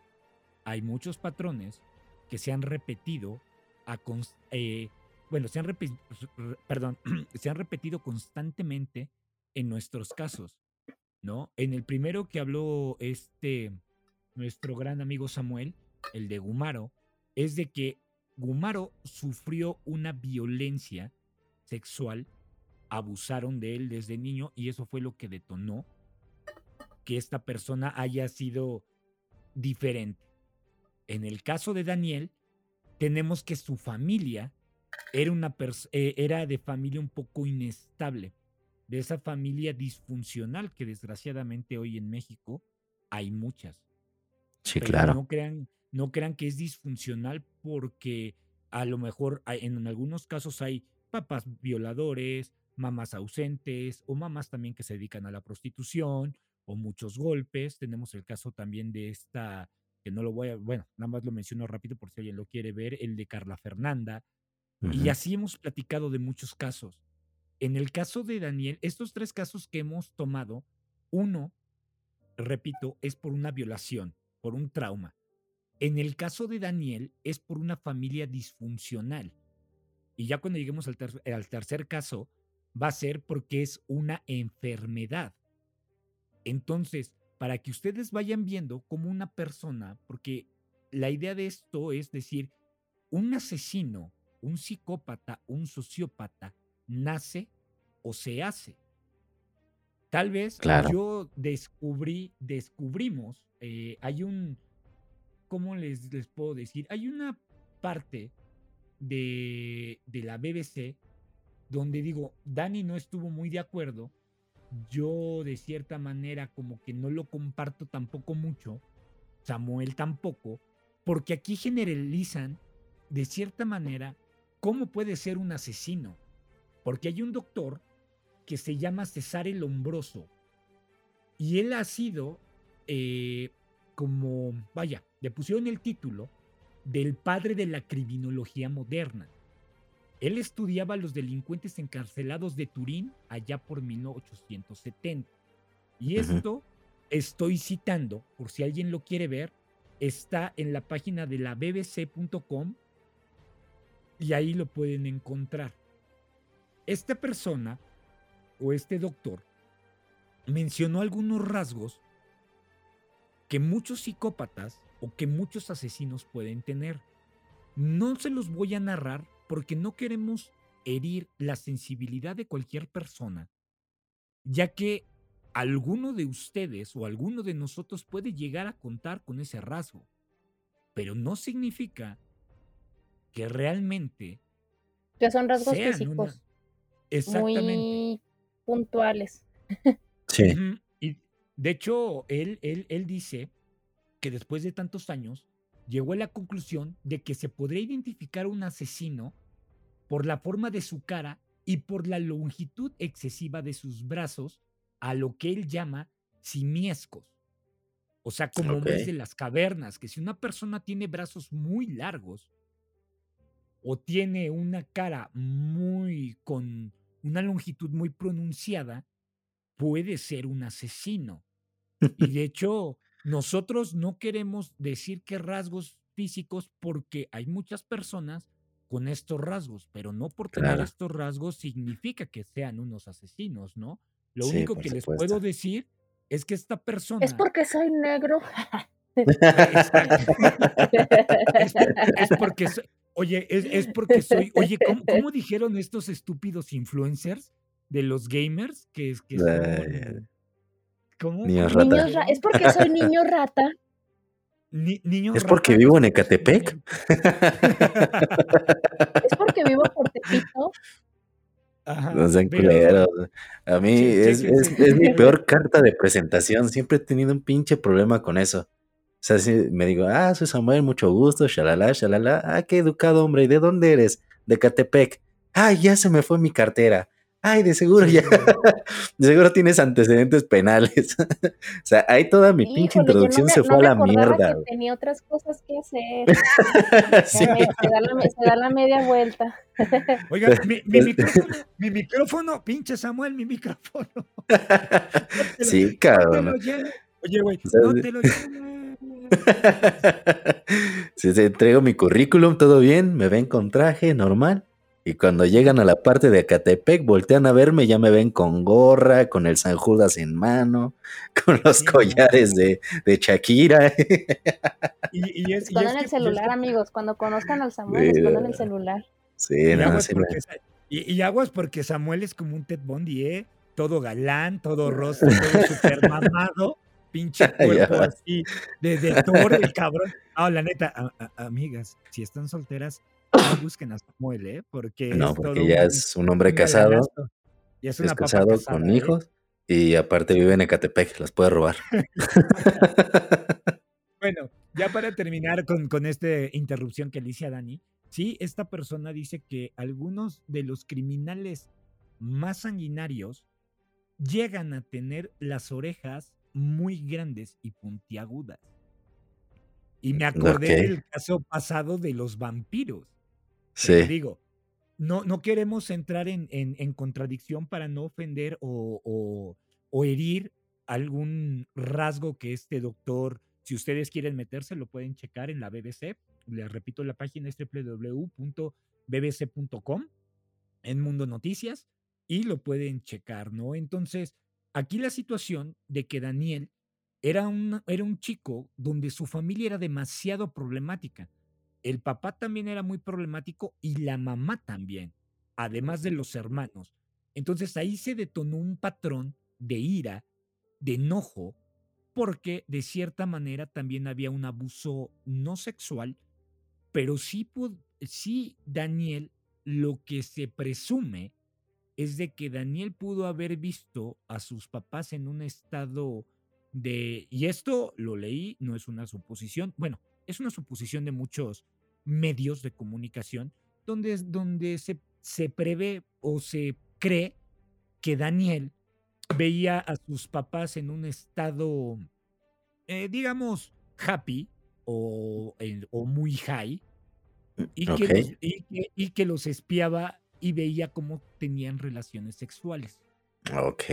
Hay muchos patrones que se han repetido a eh, bueno, se han, perdón, se han repetido constantemente en nuestros casos, ¿no? En el primero que habló este, nuestro gran amigo Samuel, el de Gumaro, es de que Gumaro sufrió una violencia sexual, abusaron de él desde niño y eso fue lo que detonó que esta persona haya sido diferente. En el caso de Daniel, tenemos que su familia era, una eh, era de familia un poco inestable, de esa familia disfuncional que desgraciadamente hoy en México hay muchas. Sí, claro. No crean, no crean que es disfuncional porque a lo mejor en algunos casos hay papás violadores, mamás ausentes o mamás también que se dedican a la prostitución o muchos golpes. Tenemos el caso también de esta, que no lo voy a, bueno, nada más lo menciono rápido por si alguien lo quiere ver, el de Carla Fernanda. Y así hemos platicado de muchos casos. En el caso de Daniel, estos tres casos que hemos tomado, uno, repito, es por una violación, por un trauma. En el caso de Daniel es por una familia disfuncional. Y ya cuando lleguemos al, tercer caso, va a ser porque es una enfermedad. Entonces, para que ustedes vayan viendo como una persona, porque la idea de esto es decir, un asesino, un psicópata, un sociópata, nace o se hace. Tal vez yo descubrí, descubrimos, eh, hay un, ¿cómo les, les puedo decir? Hay una parte de, de la BBC donde digo, Dani no estuvo muy de acuerdo, yo de cierta manera como que no lo comparto tampoco mucho, Samuel tampoco, porque aquí generalizan de cierta manera cómo puede ser un asesino, porque hay un doctor que se llama César el Lombroso y él ha sido eh, como, vaya, le pusieron el título del padre de la criminología moderna. Él estudiaba a los delincuentes encarcelados de Turín allá por 1870. Y esto estoy citando, por si alguien lo quiere ver, está en la página de la bbc.com y ahí lo pueden encontrar. Esta persona o este doctor mencionó algunos rasgos que muchos psicópatas o que muchos asesinos pueden tener. No se los voy a narrar porque no queremos herir la sensibilidad de cualquier persona, ya que alguno de ustedes o alguno de nosotros puede llegar a contar con ese rasgo, pero no significa que realmente... Que son rasgos físicos. Muy puntuales. Sí. De hecho, él, él, él dice que después de tantos años llegó a la conclusión de que se podría identificar un asesino por la forma de su cara y por la longitud excesiva de sus brazos, a lo que él llama simiescos. O sea, como okay. de las cavernas, que si una persona tiene brazos muy largos o tiene una cara muy con una longitud muy pronunciada, puede ser un asesino. Y de hecho, nosotros no queremos decir que rasgos físicos porque hay muchas personas con estos rasgos, pero no por tener estos rasgos significa que sean unos asesinos, ¿no? Lo único que les puedo decir es que esta persona... Es porque soy negro. es, porque soy... Oye, es, porque soy... Oye, ¿cómo, dijeron estos estúpidos influencers de los gamers? Que es que... ¿Cómo? rata. es porque soy niño rata. niño ¿Es porque vivo en Ecatepec? ¿Es porque vivo por Tepito? no sean culeros. A mí es, es, mi peor carta de presentación. Siempre he tenido un pinche problema con eso. O sea, si me digo, ah, soy Samuel, mucho gusto, shalala, shalala. Ah, qué educado, hombre. ¿Y de dónde eres? De Catepec. Ah, ya se me fue mi cartera. Ay, de seguro ya. De seguro tienes antecedentes penales. o sea, ahí toda mi pinche introducción se fue a la mierda. tenía otras cosas que hacer. sí. se, da la, media vuelta. Oiga, mi, mi, micrófono, mi micrófono, pinche Samuel, mi micrófono. sí, cabrón. Oye, güey, no te lo Si te entrego mi currículum, todo bien, me ven con traje normal. Y cuando llegan a la parte de Acatepec, voltean a verme, ya me ven con gorra, con el San Judas en mano, con los collares de, de Shakira. Y, esconden el celular, amigos. Cuando conozcan al Samuel, escondan el celular. Sí, no, y, aguas porque Samuel es como un Ted Bundy, ¿eh? Todo galán, todo rosa, todo super mamado, pinche cuerpo así, de, de Thor, el cabrón. Ah, la neta, amigas, si están solteras, busquen a Samuel, ¿eh? Porque no, porque ya es un hombre casado. es, casado con ¿eh? hijos y aparte vive en Ecatepec, las puede robar. bueno, ya para terminar con, con esta interrupción que le hice a Dani, sí, esta persona dice que algunos de los criminales más sanguinarios llegan a tener las orejas muy grandes y puntiagudas. Y me acordé del caso pasado de los vampiros. Sí. Digo, no, no queremos entrar en, en, contradicción para no ofender o, o, herir algún rasgo que este doctor, si ustedes quieren meterse, lo pueden checar en la BBC. Les repito, la página es www.bbc.com en Mundo Noticias y lo pueden checar, ¿no? Entonces, aquí la situación de que Daniel era un, era un chico donde su familia era demasiado problemática el papá también era muy problemático y la mamá también, además de los hermanos. Entonces ahí se detonó un patrón de ira, de enojo, porque de cierta manera también había un abuso no sexual, pero sí, sí Daniel, lo que se presume es de que Daniel pudo haber visto a sus papás en un estado de, y esto lo leí, no es una suposición, bueno, es una suposición de muchos medios de comunicación, donde, donde se, se prevé o se cree que Daniel veía a sus papás en un estado, eh, digamos, happy o, o, muy high, y que, los, y, que, los espiaba y veía cómo tenían relaciones sexuales. Ok.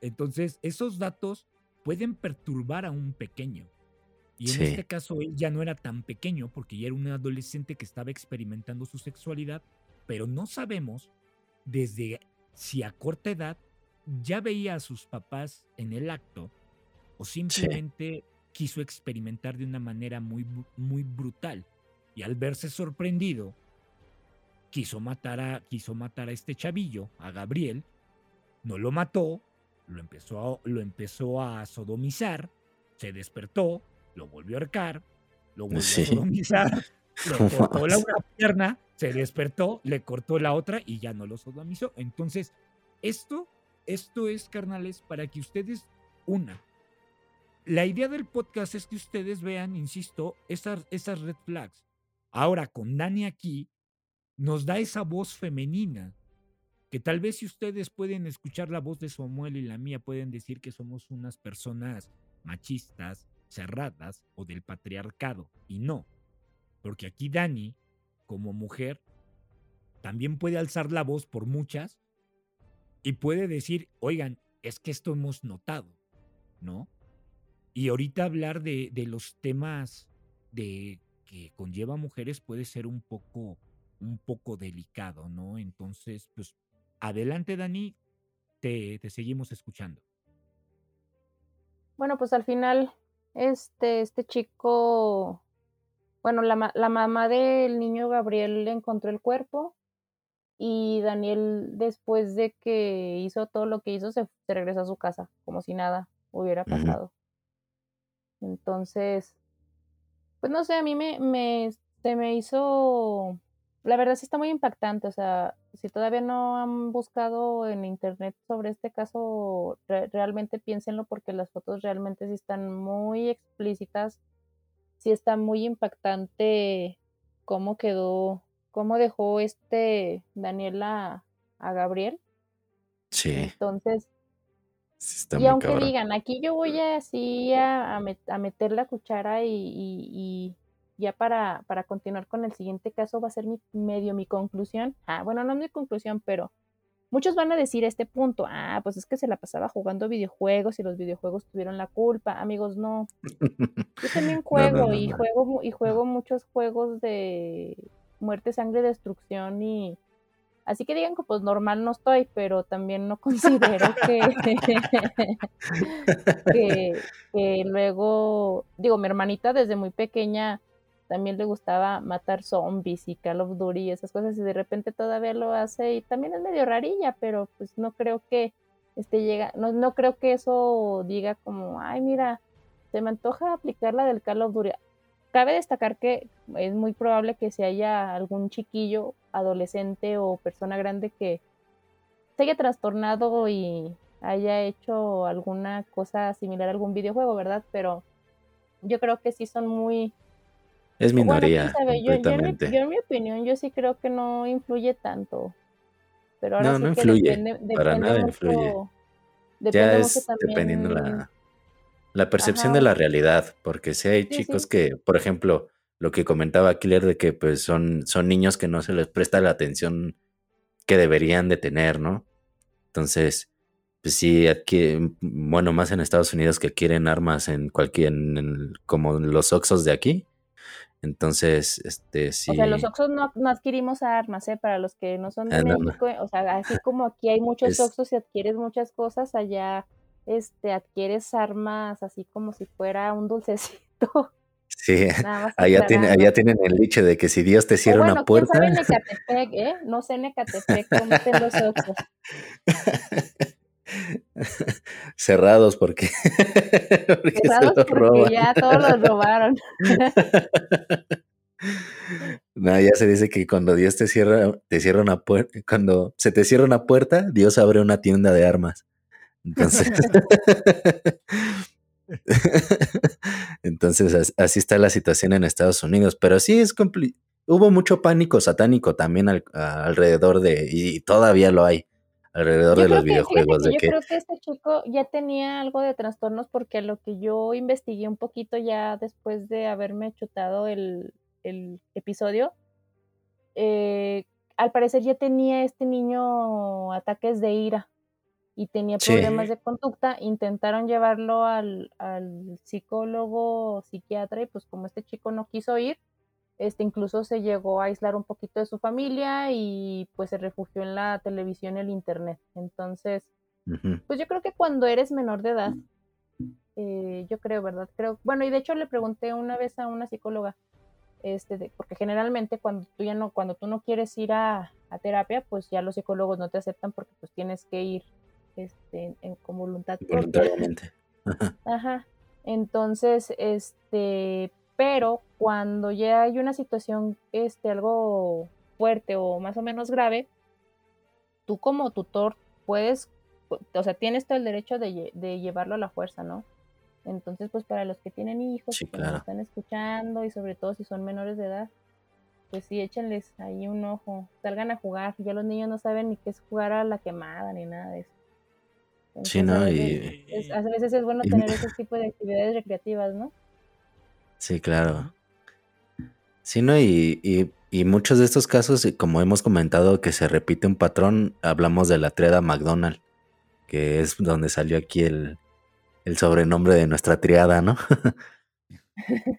Entonces, esos datos pueden perturbar a un pequeño. Y en este caso él ya no era tan pequeño porque ya era un adolescente que estaba experimentando su sexualidad, pero no sabemos desde si a corta edad ya veía a sus papás en el acto o simplemente quiso experimentar de una manera muy, muy brutal. Y al verse sorprendido, quiso matar, a, quiso matar a este chavillo, a Gabriel, no lo mató, lo empezó lo empezó a sodomizar, se despertó, lo volvió a arcar, lo volvió a sodomizar, le cortó la una pierna, se despertó, le cortó la otra y ya no lo sodomizó. Entonces, esto, esto es, carnales, para que ustedes, una, la idea del podcast es que ustedes vean, insisto, esas, esas red flags. Ahora, con Dani aquí, nos da esa voz femenina, que tal vez si ustedes pueden escuchar la voz de Samuel y la mía, pueden decir que somos unas personas machistas, cerradas o del patriarcado. Y no, porque aquí Dani, como mujer, también puede alzar la voz por muchas y puede decir, oigan, es que esto hemos notado, ¿no? Y ahorita hablar de, de los temas de que conlleva mujeres puede ser un poco, un poco delicado, ¿no? Entonces, pues, adelante, Dani, te, te seguimos escuchando. Bueno, pues al final, este, este chico, bueno, la, la mamá del niño Gabriel le encontró el cuerpo y Daniel, después de que hizo todo lo que hizo, se, se regresó a su casa, como si nada hubiera pasado. Entonces, pues no sé, a mí me, me, se me hizo, la verdad sí está muy impactante, o sea, si todavía no han buscado en internet sobre este caso, realmente piénsenlo porque las fotos realmente sí están muy explícitas, sí está muy impactante cómo quedó, cómo dejó este Daniel a, Gabriel. Sí. Entonces, y aunque digan, aquí yo voy así a, a, meter la cuchara y, ya para, para, continuar con el siguiente caso va a ser mi, medio mi conclusión. Ah, bueno, no mi conclusión, pero muchos van a decir este punto, ah, pues es que se la pasaba jugando videojuegos y los videojuegos tuvieron la culpa. Amigos, no. Yo también juego y juego y juego muchos juegos de muerte, sangre, destrucción y Así que digan que pues normal no estoy, pero también no considero que, que, luego, digo, mi hermanita desde muy pequeña también le gustaba matar zombies y Call of Duty y esas cosas y de repente todavía lo hace y también es medio rarilla, pero pues no creo que este llega, no, no creo que eso diga como, ay mira, se me antoja aplicar la del Call of Duty. Cabe destacar que es muy probable que si haya algún chiquillo, adolescente o persona grande que se haya trastornado y haya hecho alguna cosa similar a algún videojuego, ¿verdad? Pero yo creo que sí son muy... Es minoría. yo, en mi, opinión, yo sí creo que no influye tanto. Pero ahora no, sí no que influye. Depende, para nada influye. ya es dependiendo la la percepción de la realidad, porque si hay chicos que, por ejemplo, lo que comentaba Killer de que pues son, son niños que no se les presta la atención que deberían de tener, ¿no? Entonces, pues sí, bueno, más en Estados Unidos que quieren armas en cualquier, como los Oxos de aquí. Entonces, este sí. O sea, los Oxos no, adquirimos armas, ¿eh? Para los que no son de ah, México, o sea, así como aquí hay muchos Oxos y adquieres muchas cosas, allá este, adquieres armas así como si fuera un dulcecito. Sí, allá, tiene, allá tienen el liche de que si Dios te cierra una puerta. ¿quién sabe en Ecatepec, ¿eh? No sé en Ecatepec cómo estén los ojos. Cerrados porque, porque Cerrados porque ya todos los robaron. no, ya se dice que cuando Dios te cierra, te cierra una puerta, cuando se te cierra una puerta, Dios abre una tienda de armas. Entonces, Entonces así está la situación en Estados Unidos, pero sí es hubo mucho pánico satánico también alrededor de, y todavía lo hay, alrededor de los videojuegos. yo creo que este chico ya tenía algo de trastornos porque lo que yo investigué un poquito ya después de haberme chutado el, episodio, eh, al parecer ya tenía este niño ataques de ira y tenía problemas de conducta, intentaron llevarlo al, psicólogo, psiquiatra, y pues como este chico no quiso ir, este incluso se llegó a aislar un poquito de su familia y pues se refugió en la televisión y el internet. Entonces, pues yo creo que cuando eres menor de edad, eh, yo creo, ¿verdad? Creo, bueno, y de hecho le pregunté una vez a una psicóloga, este, porque generalmente cuando tú ya no, cuando tú no quieres ir a, a terapia, pues ya los psicólogos no te aceptan porque pues tienes que ir este, con voluntad Voluntariamente. Ajá. Entonces, este, pero cuando ya hay una situación, este, algo fuerte o más o menos grave, tú como tutor puedes, o sea, tienes todo el derecho de, llevarlo a la fuerza, ¿no? Entonces, pues para los que tienen hijos, que nos están escuchando y sobre todo si son menores de edad, pues sí, échenles ahí un ojo, salgan a jugar. Ya los niños no saben ni qué es jugar a la quemada ni nada de eso. Sí, ¿no? a Y, veces, es, a veces es bueno y- tener ese tipo de actividades recreativas, ¿no? Sí, claro. Sí, ¿no? Y, y, muchos de estos casos, y como hemos comentado, que se repite un patrón, hablamos de la triada McDonald, que es donde salió aquí el, el sobrenombre de nuestra triada, ¿no?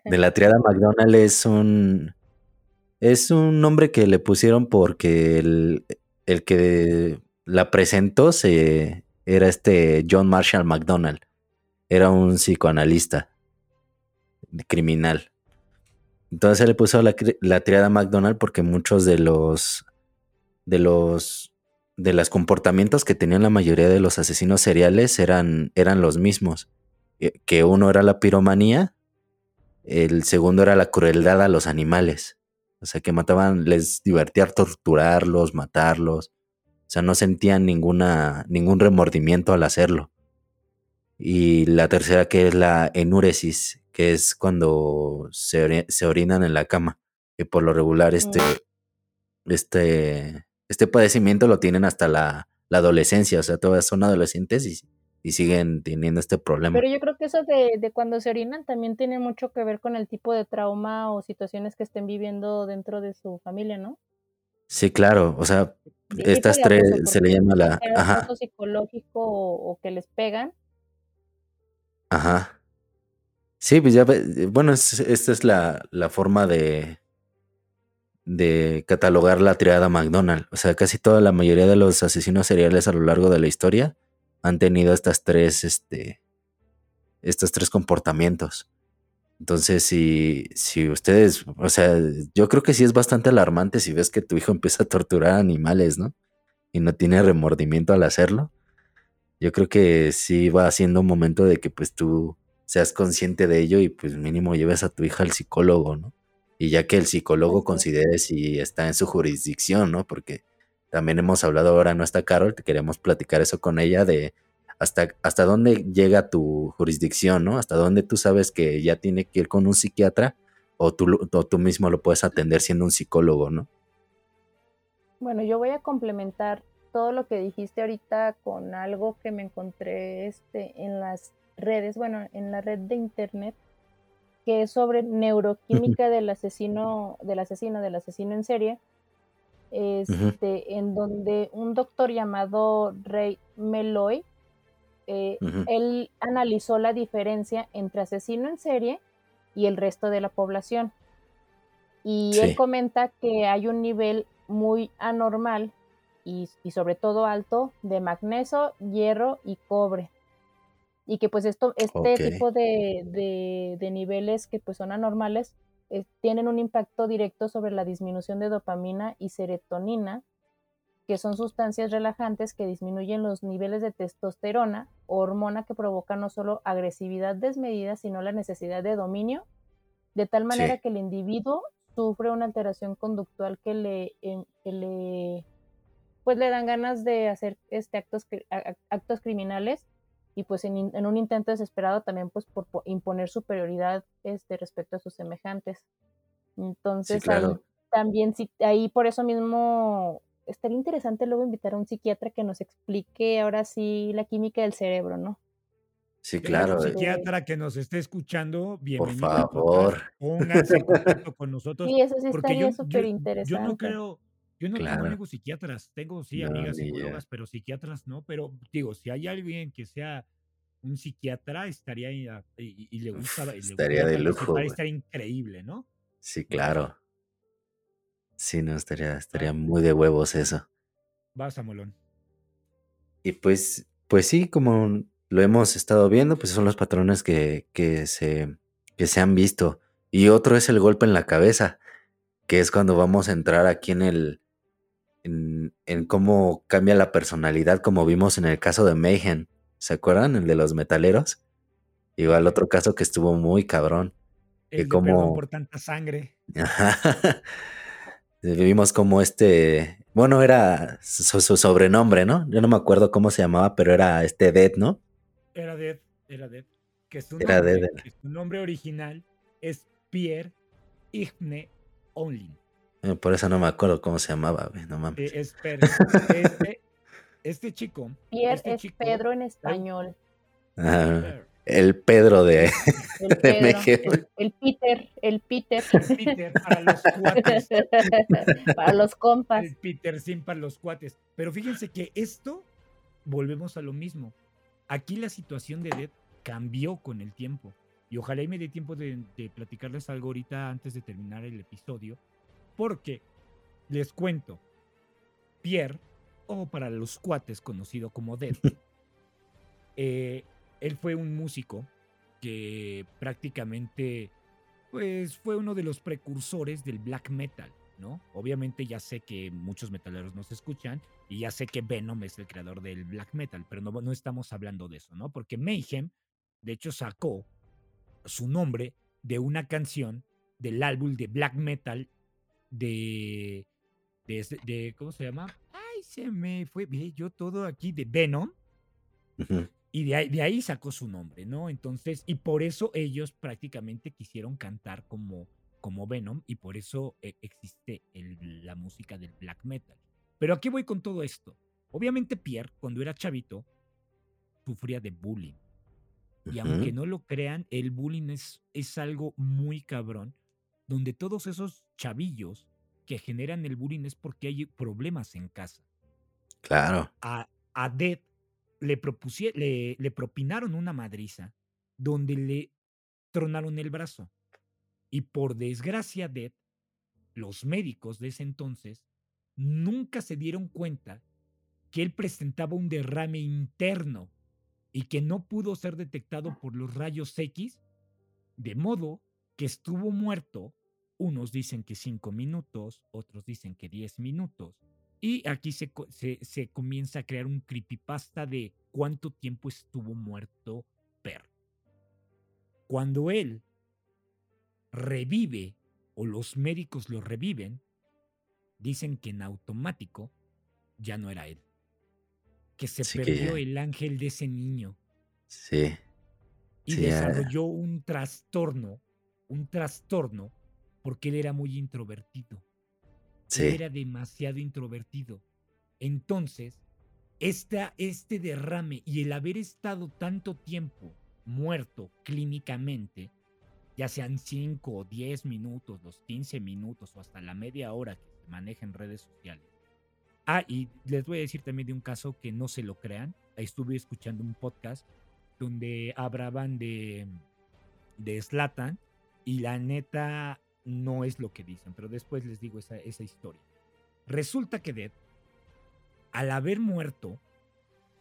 De la triada McDonald es un es un nombre que le pusieron porque el, el que la presentó se era este John Marshall McDonald. Era un psicoanalista criminal. Entonces se le puso la, la triada McDonald porque muchos de los de los de los comportamientos que tenían la mayoría de los asesinos seriales eran, eran los mismos. Eh, Que uno era la piromanía, el segundo era la crueldad a los animales. O sea, que mataban, les divertía torturarlos, matarlos. O sea, no sentían ninguna, ningún remordimiento al hacerlo. Y la tercera que es la enuresis, que es cuando se, ori- se orinan en la cama. Que por lo regular este, este, este padecimiento lo tienen hasta la, la adolescencia. O sea, todavía son adolescentes y, y siguen teniendo este problema. Pero yo creo que eso de, de cuando se orinan también tiene mucho que ver con el tipo de trauma o situaciones que estén viviendo dentro de su familia, ¿no? Sí, claro. O sea, estas tres se le llama la... Ajá, psicológico o, o que les pegan, ajá. Sí, pues ya, bueno, es- esta es la, la forma de, de catalogar la triada McDonald. O sea, casi toda la mayoría de los asesinos seriales a lo largo de la historia han tenido estas tres, este, estos tres comportamientos. Entonces, si, si ustedes, o sea, yo creo que sí es bastante alarmante si ves que tu hijo empieza a torturar animales, ¿no? Y no tiene remordimiento al hacerlo. Yo creo que sí va siendo un momento de que pues tú seas consciente de ello y pues mínimo lleves a tu hija al psicólogo, ¿no? Y ya que el psicólogo considere si está en su jurisdicción, ¿no? Porque también hemos hablado ahora, no está Carol, te queremos platicar eso con ella de hasta, hasta dónde llega tu jurisdicción, ¿no? Hasta dónde tú sabes que ya tiene que ir con un psiquiatra o tú, o tú mismo lo puedes atender siendo un psicólogo, ¿no? Bueno, yo voy a complementar todo lo que dijiste ahorita con algo que me encontré este, en las redes, bueno, en la red de internet, que es sobre neuroquímica del asesino, del asesino, del asesino en serie, este, en donde un doctor llamado Ray Meloy, eh, él analizó la diferencia entre asesino en serie y el resto de la población. Y Sí. él comenta que hay un nivel muy anormal y, y sobre todo alto de magnesio, hierro y cobre. Y que pues esto, este tipo de, de- de niveles que pues son anormales eh, tienen un impacto directo sobre la disminución de dopamina y serotonina, que son sustancias relajantes que disminuyen los niveles de testosterona, hormona que provoca no solo agresividad desmedida, sino la necesidad de dominio, de tal manera Sí. que el individuo sufre una alteración conductual que le, que le pues le dan ganas de hacer este actos, actos criminales y pues en, un intento desesperado también pues por, po- imponer superioridad este, respecto a sus semejantes. Entonces ahí claro. también sí, ahí por eso mismo estaría interesante luego invitar a un psiquiatra que nos explique ahora sí la química del cerebro, ¿no? Sí, claro. eh, psiquiatra que nos esté escuchando, bienvenido al favor. Pónganse en contacto con nosotros. Sí, eso sí Porque estaría yo, súper yo, yo interesante. no creo, yo no, Claro. manejo psiquiatras. Tengo, sí, No, amigas psicólogas, pero psiquiatras no. Pero digo, si hay alguien que sea un psiquiatra, estaría ah, y, y le gusta, y le estaría de lujo, estaría increíble, ¿no? Sí, claro. Sí, no, estaría, estaría muy de huevos eso. Vas a Molón. Y pues, pues sí, como lo hemos estado viendo, pues son los patrones que, que se, que se han visto. Y otro es el golpe en la cabeza, que es cuando vamos a entrar aquí en el, en, en cómo cambia la personalidad, como vimos en el caso de Mayhem. ¿Se acuerdan? El de los metaleros. Igual otro caso que estuvo muy cabrón. El Que de como, por tanta sangre. Vimos como este, bueno, era su, su sobrenombre, ¿no? Yo no me acuerdo cómo se llamaba, pero era este Dead, ¿no? Era Dead, era Dead. Que su Era Dead. nombre, que su nombre original es Pierre Igne Onlin. Eh, Por eso no me acuerdo cómo se llamaba, güey, no mames. Eh, es este, este chico. Pierre este es chico- Pedro en español. Ah, el Pedro de, El, de Pedro, MG. el, el Peter, el Peter. Peter para los cuates. Para los compas. El Peter sin para los cuates. Pero fíjense que esto, volvemos a lo mismo. Aquí la situación de Dead cambió con el tiempo. Y ojalá y me dé tiempo de, de platicarles algo ahorita antes de terminar el episodio. Porque les cuento, Pierre, o para los cuates conocido como Dead, eh, él fue un músico que prácticamente pues fue uno de los precursores del black metal, ¿no? Obviamente ya sé que muchos metaleros nos escuchan y ya sé que Venom es el creador del black metal, pero no, no estamos hablando de eso, ¿no? Porque Mayhem, de hecho, sacó su nombre de una canción del álbum de black metal de, de, de- ¿cómo se llama? Ay, se me fue, yo todo aquí de Venom. Y de ahí, de ahí sacó su nombre, ¿no? Entonces, y por eso ellos prácticamente quisieron cantar como, como Venom y por eso eh, existe el- la música del black metal. Pero aquí voy con todo esto. Obviamente Pierre, cuando era chavito, sufría de bullying. Y aunque no lo crean, el bullying es, es algo muy cabrón, donde todos esos chavillos que generan el bullying es porque hay problemas en casa Claro. a, a Dead le, le, le propinaron una madriza donde le tronaron el brazo. Y por desgracia, Dead, los médicos de ese entonces nunca se dieron cuenta que él presentaba un derrame interno y que no pudo ser detectado por los rayos X, de modo que estuvo muerto. Unos dicen que cinco minutos, otros dicen que 10 minutos. Y aquí se, se, se comienza a crear un creepypasta de cuánto tiempo estuvo muerto Per. Cuando él revive o los médicos lo reviven, dicen que en automático ya no era él. Que se Sí perdió el ángel de ese niño Sí. y Sí, ya- desarrolló un trastorno, un trastorno, porque él era muy introvertido. Él era demasiado introvertido. Entonces, esta, este derrame y el haber estado tanto tiempo muerto clínicamente, ya sean 5 o 10 minutos, los 15 minutos o hasta la media hora que se maneja en redes sociales. Ah, y les voy a decir también de un caso que no se lo crean. Estuve escuchando un podcast donde hablaban de, de Slatan y la neta no es lo que dicen, pero después les digo esa, esa historia. Resulta que Dead, al haber muerto,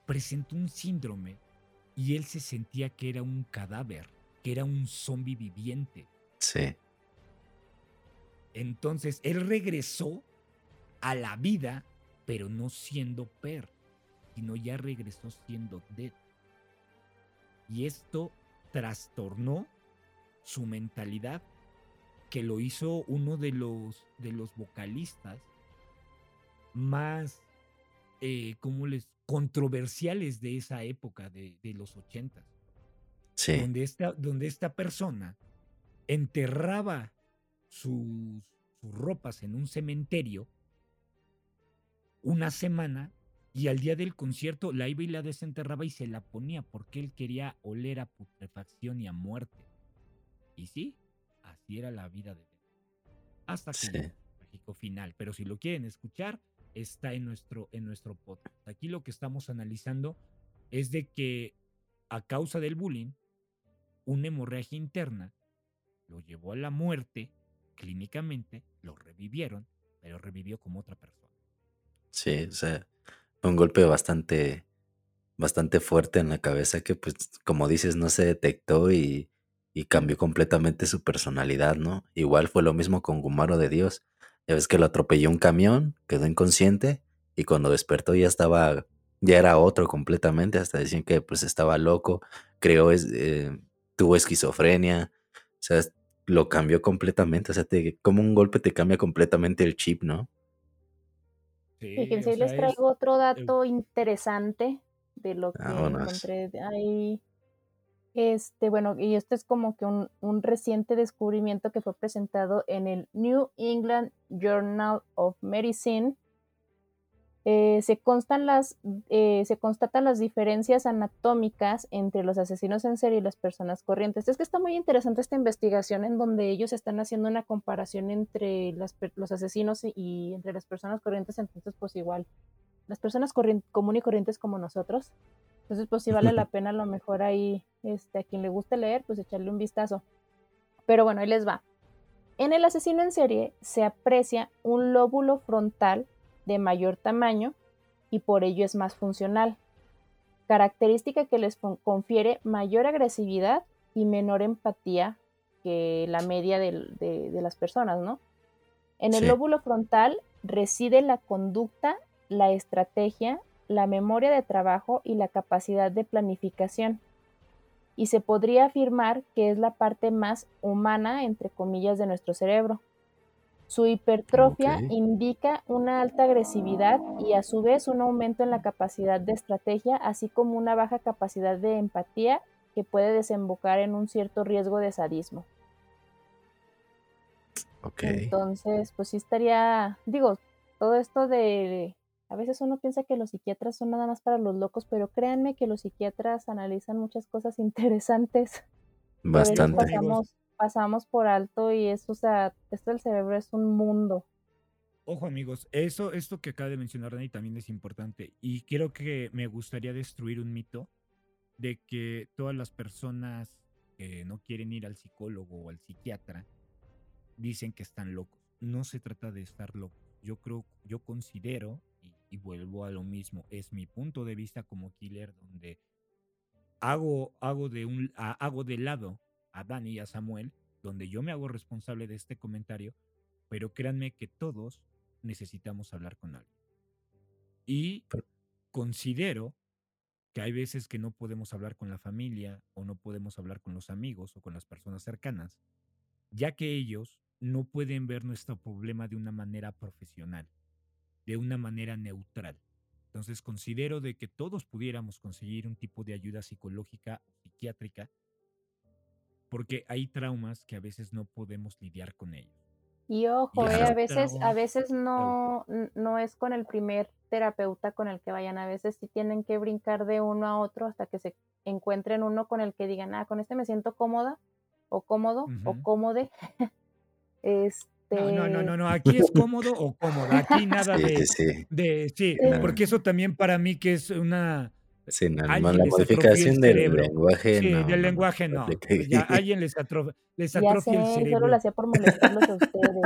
presentó un síndrome y él se sentía que era un cadáver, que era un zombie viviente. Sí. Entonces él regresó a la vida, pero no siendo Per, sino ya regresó siendo Dead. Y esto trastornó su mentalidad, que lo hizo uno de los, de los vocalistas más, eh, ¿cómo les? controversiales de esa época, de, de los ochentas Sí. donde esta, donde esta persona enterraba sus, sus ropas en un cementerio una semana y al día del concierto la iba y la desenterraba y se la ponía porque él quería oler a putrefacción y a muerte. Y sí, así era la vida de. Hasta que Sí. el final. Pero si lo quieren escuchar, está en nuestro, en nuestro podcast. Aquí lo que estamos analizando es de que a causa del bullying, una hemorragia interna lo llevó a la muerte clínicamente, lo revivieron, pero revivió como otra persona. Sí, o sea, fue un golpe bastante, bastante fuerte en la cabeza que, pues, como dices, no se detectó y, y cambió completamente su personalidad, ¿no? Igual fue lo mismo con Gumaro de Dios. Ya ves que lo atropelló un camión, quedó inconsciente y cuando despertó ya estaba, ya era otro completamente. Hasta decían que, pues, estaba loco, creó, es- eh, tuvo esquizofrenia, o sea, lo cambió completamente. O sea, te, como un golpe te cambia completamente el chip, ¿no? Sí, Fíjense, o les es- traigo otro dato interesante de lo que Vámonos. encontré ahí. Este, bueno, y esto es como que un, reciente descubrimiento que fue presentado en el New England Journal of Medicine eh, se, constan las, eh, se constatan las diferencias anatómicas entre los asesinos en serie y las personas corrientes. Es que está muy interesante esta investigación en donde ellos están haciendo una comparación entre los asesinos y, entre las personas corrientes, entonces pues igual, las personas comunes y corrientes como nosotros. Entonces pues si vale la pena a lo mejor ahí, este, a quien le guste leer, pues echarle un vistazo. Pero bueno, ahí les va. En el asesino en serie se aprecia un lóbulo frontal de mayor tamaño y por ello es más funcional, característica que les confiere mayor agresividad y menor empatía que la media de, las personas, ¿no? En el lóbulo frontal reside la conducta, la estrategia, la memoria de trabajo y la capacidad de planificación. Y se podría afirmar que es la parte más humana, entre comillas, de nuestro cerebro. Su hipertrofia indica una alta agresividad y a su vez un aumento en la capacidad de estrategia, así como una baja capacidad de empatía que puede desembocar en un cierto riesgo de sadismo. Entonces, pues sí estaría, digo, todo esto de, a veces uno piensa que los psiquiatras son nada más para los locos, pero créanme que los psiquiatras analizan muchas cosas interesantes. Bastante pasamos por alto y eso, o sea, esto del cerebro es un mundo. Ojo amigos, eso, esto que acaba de mencionar Dani también es importante y quiero que me gustaría destruir un mito de que todas las personas que no quieren ir al psicólogo o al psiquiatra dicen que están locos. No se trata de estar locos. Yo creo, yo considero, y, vuelvo a lo mismo, es mi punto de vista como killer donde hago, hago, de, un, hago de lado a Dani y a Samuel, donde yo me hago responsable de este comentario, pero créanme que todos necesitamos hablar con alguien. Y considero que hay veces que no podemos hablar con la familia o no podemos hablar con los amigos o con las personas cercanas, ya que ellos no pueden ver nuestro problema de una manera profesional, de una manera neutral. Entonces considero de que todos pudiéramos conseguir un tipo de ayuda psicológica psiquiátrica porque hay traumas que a veces no podemos lidiar con ellos. Y ojo, eh, a veces, a veces no, no es con el primer terapeuta con el que vayan, a veces sí tienen que brincar de uno a otro hasta que se encuentren uno con el que digan, ah, con este me siento cómoda, o cómodo, o cómode. este... No, no, no, no, aquí es cómodo o cómoda, aquí nada de, sí. de, sí, porque eso también para mí que es una, Sí, nada más la modificación del lenguaje. Sí, del lenguaje no. Ya alguien les, atrofia, les atrofia el cerebro. Solo lo hacía por molestarlos a ustedes.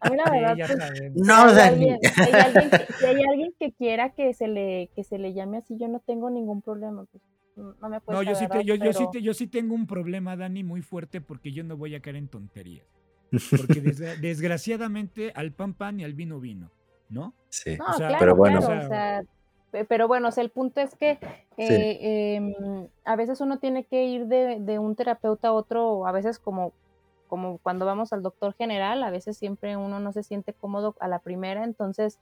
A mí la verdad, no, si Dani. Hay si, hay alguien que, si hay alguien que quiera que se le que se le llame así, yo no tengo ningún problema. Pues, no me puedo. No, yo sí, te, yo, yo, sí te, yo sí tengo un problema, Dani, muy fuerte porque yo no voy a caer en tonterías. Porque desgraciadamente al pan pan y al vino vino, ¿no? Sí, no, o sea, claro, pero bueno. Claro, o sea, pero bueno, o sea, el punto es que eh, em, a veces uno tiene que ir de, un terapeuta a otro, a veces como, como cuando vamos al doctor general, a veces siempre uno no se siente cómodo a la primera, entonces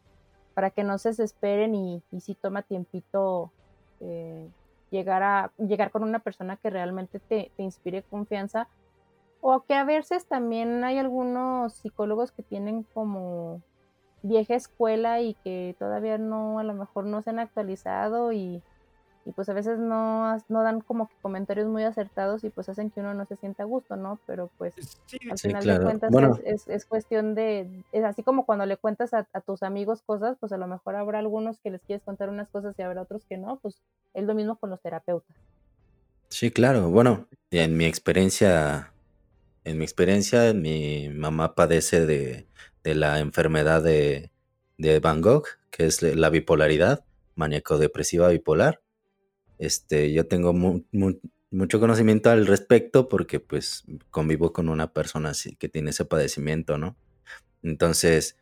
para que no se desesperen y, y si toma tiempito eh, llegar, a, llegar con una persona que realmente te, te inspire confianza, o que a veces también hay algunos psicólogos que tienen como vieja escuela y que todavía no, a lo mejor no se han actualizado y, pues a veces no, no dan como que comentarios muy acertados y pues hacen que uno no se sienta a gusto, ¿no? Pero pues al final de cuentas es, es, cuestión de, es así como cuando le cuentas a, tus amigos cosas, pues a lo mejor habrá algunos que les quieres contar unas cosas y habrá otros que no, pues es lo mismo con los terapeutas. Sí, claro. Bueno, en mi experiencia, en mi experiencia, mi mamá padece de de la enfermedad de, Van Gogh, que es la bipolaridad, maníaco-depresiva bipolar. Este, yo tengo mucho conocimiento al respecto porque pues convivo con una persona así, que tiene ese padecimiento, ¿no? Entonces,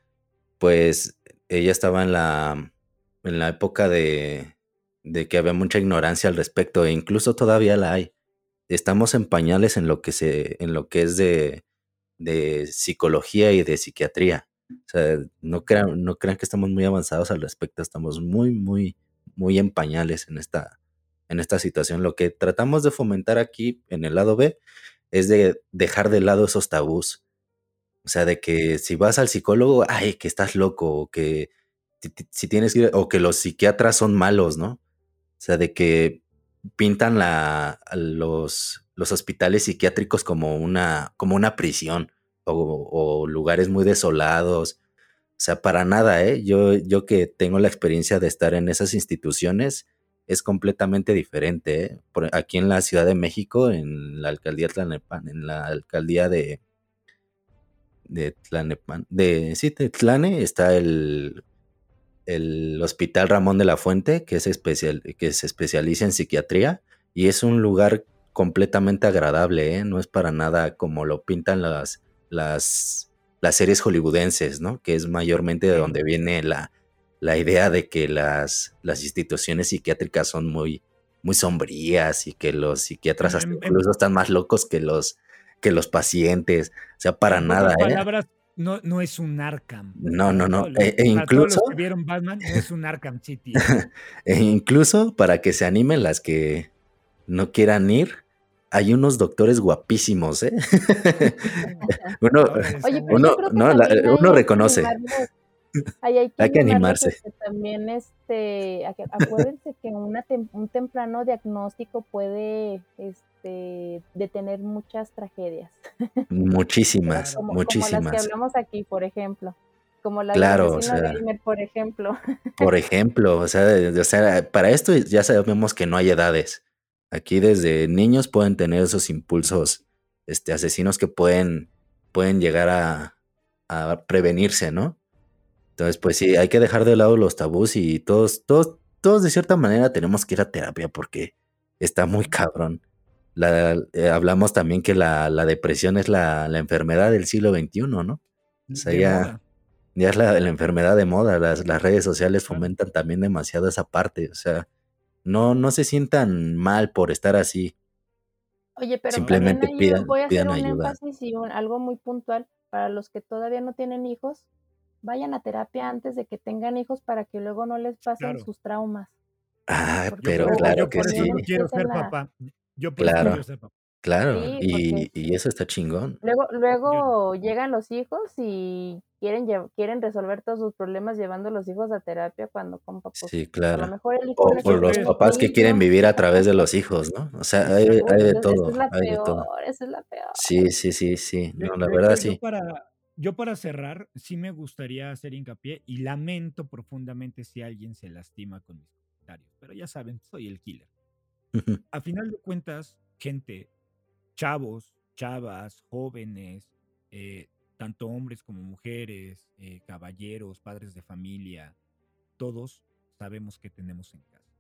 pues ella estaba en la, en la época de, de que había mucha ignorancia al respecto e incluso todavía la hay. Estamos en pañales en lo que, se, en lo que es de, de psicología y de psiquiatría. O sea, no crean, no crean que estamos muy avanzados al respecto, estamos muy, muy, muy en pañales en esta, en esta situación. Lo que tratamos de fomentar aquí en el lado B es de dejar de lado esos tabús. O sea, de que si vas al psicólogo, ay, que estás loco, o que, si, tienes o que los psiquiatras son malos, ¿no? O sea, de que pintan la, los, los hospitales psiquiátricos como una, como una prisión o, lugares muy desolados. O sea, para nada, ¿eh? Yo, yo que tengo la experiencia de estar en esas instituciones, es completamente diferente. ¿eh? aquí en la Ciudad de México, en la alcaldía Tlanepan, en la alcaldía de, de Tlanepan, de, sí, de Tlane, está el, el Hospital Ramón de la Fuente, que es especial, que se especializa en psiquiatría, y es un lugar completamente agradable, ¿eh? no es para nada como lo pintan las, las, las series hollywoodenses, ¿no? Que es mayormente de donde viene la, la idea de que las, las instituciones psiquiátricas son muy, muy sombrías y que los psiquiatras hasta incluso están más locos que los, que los pacientes. O sea, para nada. ¿eh? No, no es un Arkham. No, no, no. e, e incluso. que vieron Batman, no es un Arkham City. e incluso para que se animen las que no quieran ir, hay unos doctores guapísimos, ¿eh? uno, uno, no, uno reconoce. Hay, que, animarse. también, este, acuérdense que un temprano diagnóstico puede este, detener muchas tragedias. Muchísimas, muchísimas. Como las que hablamos aquí, por ejemplo. Como la claro, de por ejemplo. Por ejemplo, o sea, o sea, para esto ya sabemos que no hay edades. Aquí desde niños pueden tener esos impulsos este, asesinos que pueden, pueden llegar a, a prevenirse, ¿no? Entonces, pues sí, hay que dejar de lado los tabús y todos, todos, todos de cierta manera tenemos que ir a terapia porque está muy cabrón. Eh, hablamos también que la, depresión es la, enfermedad del siglo XXI, ¿no? O sea, ya, es la, enfermedad de moda. Las, redes sociales fomentan también demasiado esa parte. O sea, no, no se sientan mal por estar así. Oye, pero simplemente pidan, voy a hacer un énfasis y algo muy puntual para los que todavía no tienen hijos vayan a terapia antes de que tengan hijos para que luego no les pasen sus traumas. Ah, pero claro que sí. Yo quiero ser papá. Yo claro. quiero ser papá. Claro, y, eso está chingón. Luego, luego llegan los hijos y quieren quieren resolver todos sus problemas llevando a los hijos a terapia cuando con papás. Sí, claro. o por los papás que quieren vivir a través de los hijos, ¿no? O sea, hay, de todo. Esa es la peor, esa es la peor. Sí, sí, sí, sí. No, la verdad sí. Para, yo para cerrar, sí me gustaría hacer hincapié y lamento profundamente si alguien se lastima con mis comentarios, pero ya saben, soy el killer. A final de cuentas, gente, chavos, chavas, jóvenes, eh, tanto hombres como mujeres, eh, caballeros, padres de familia, todos sabemos que tenemos en casa.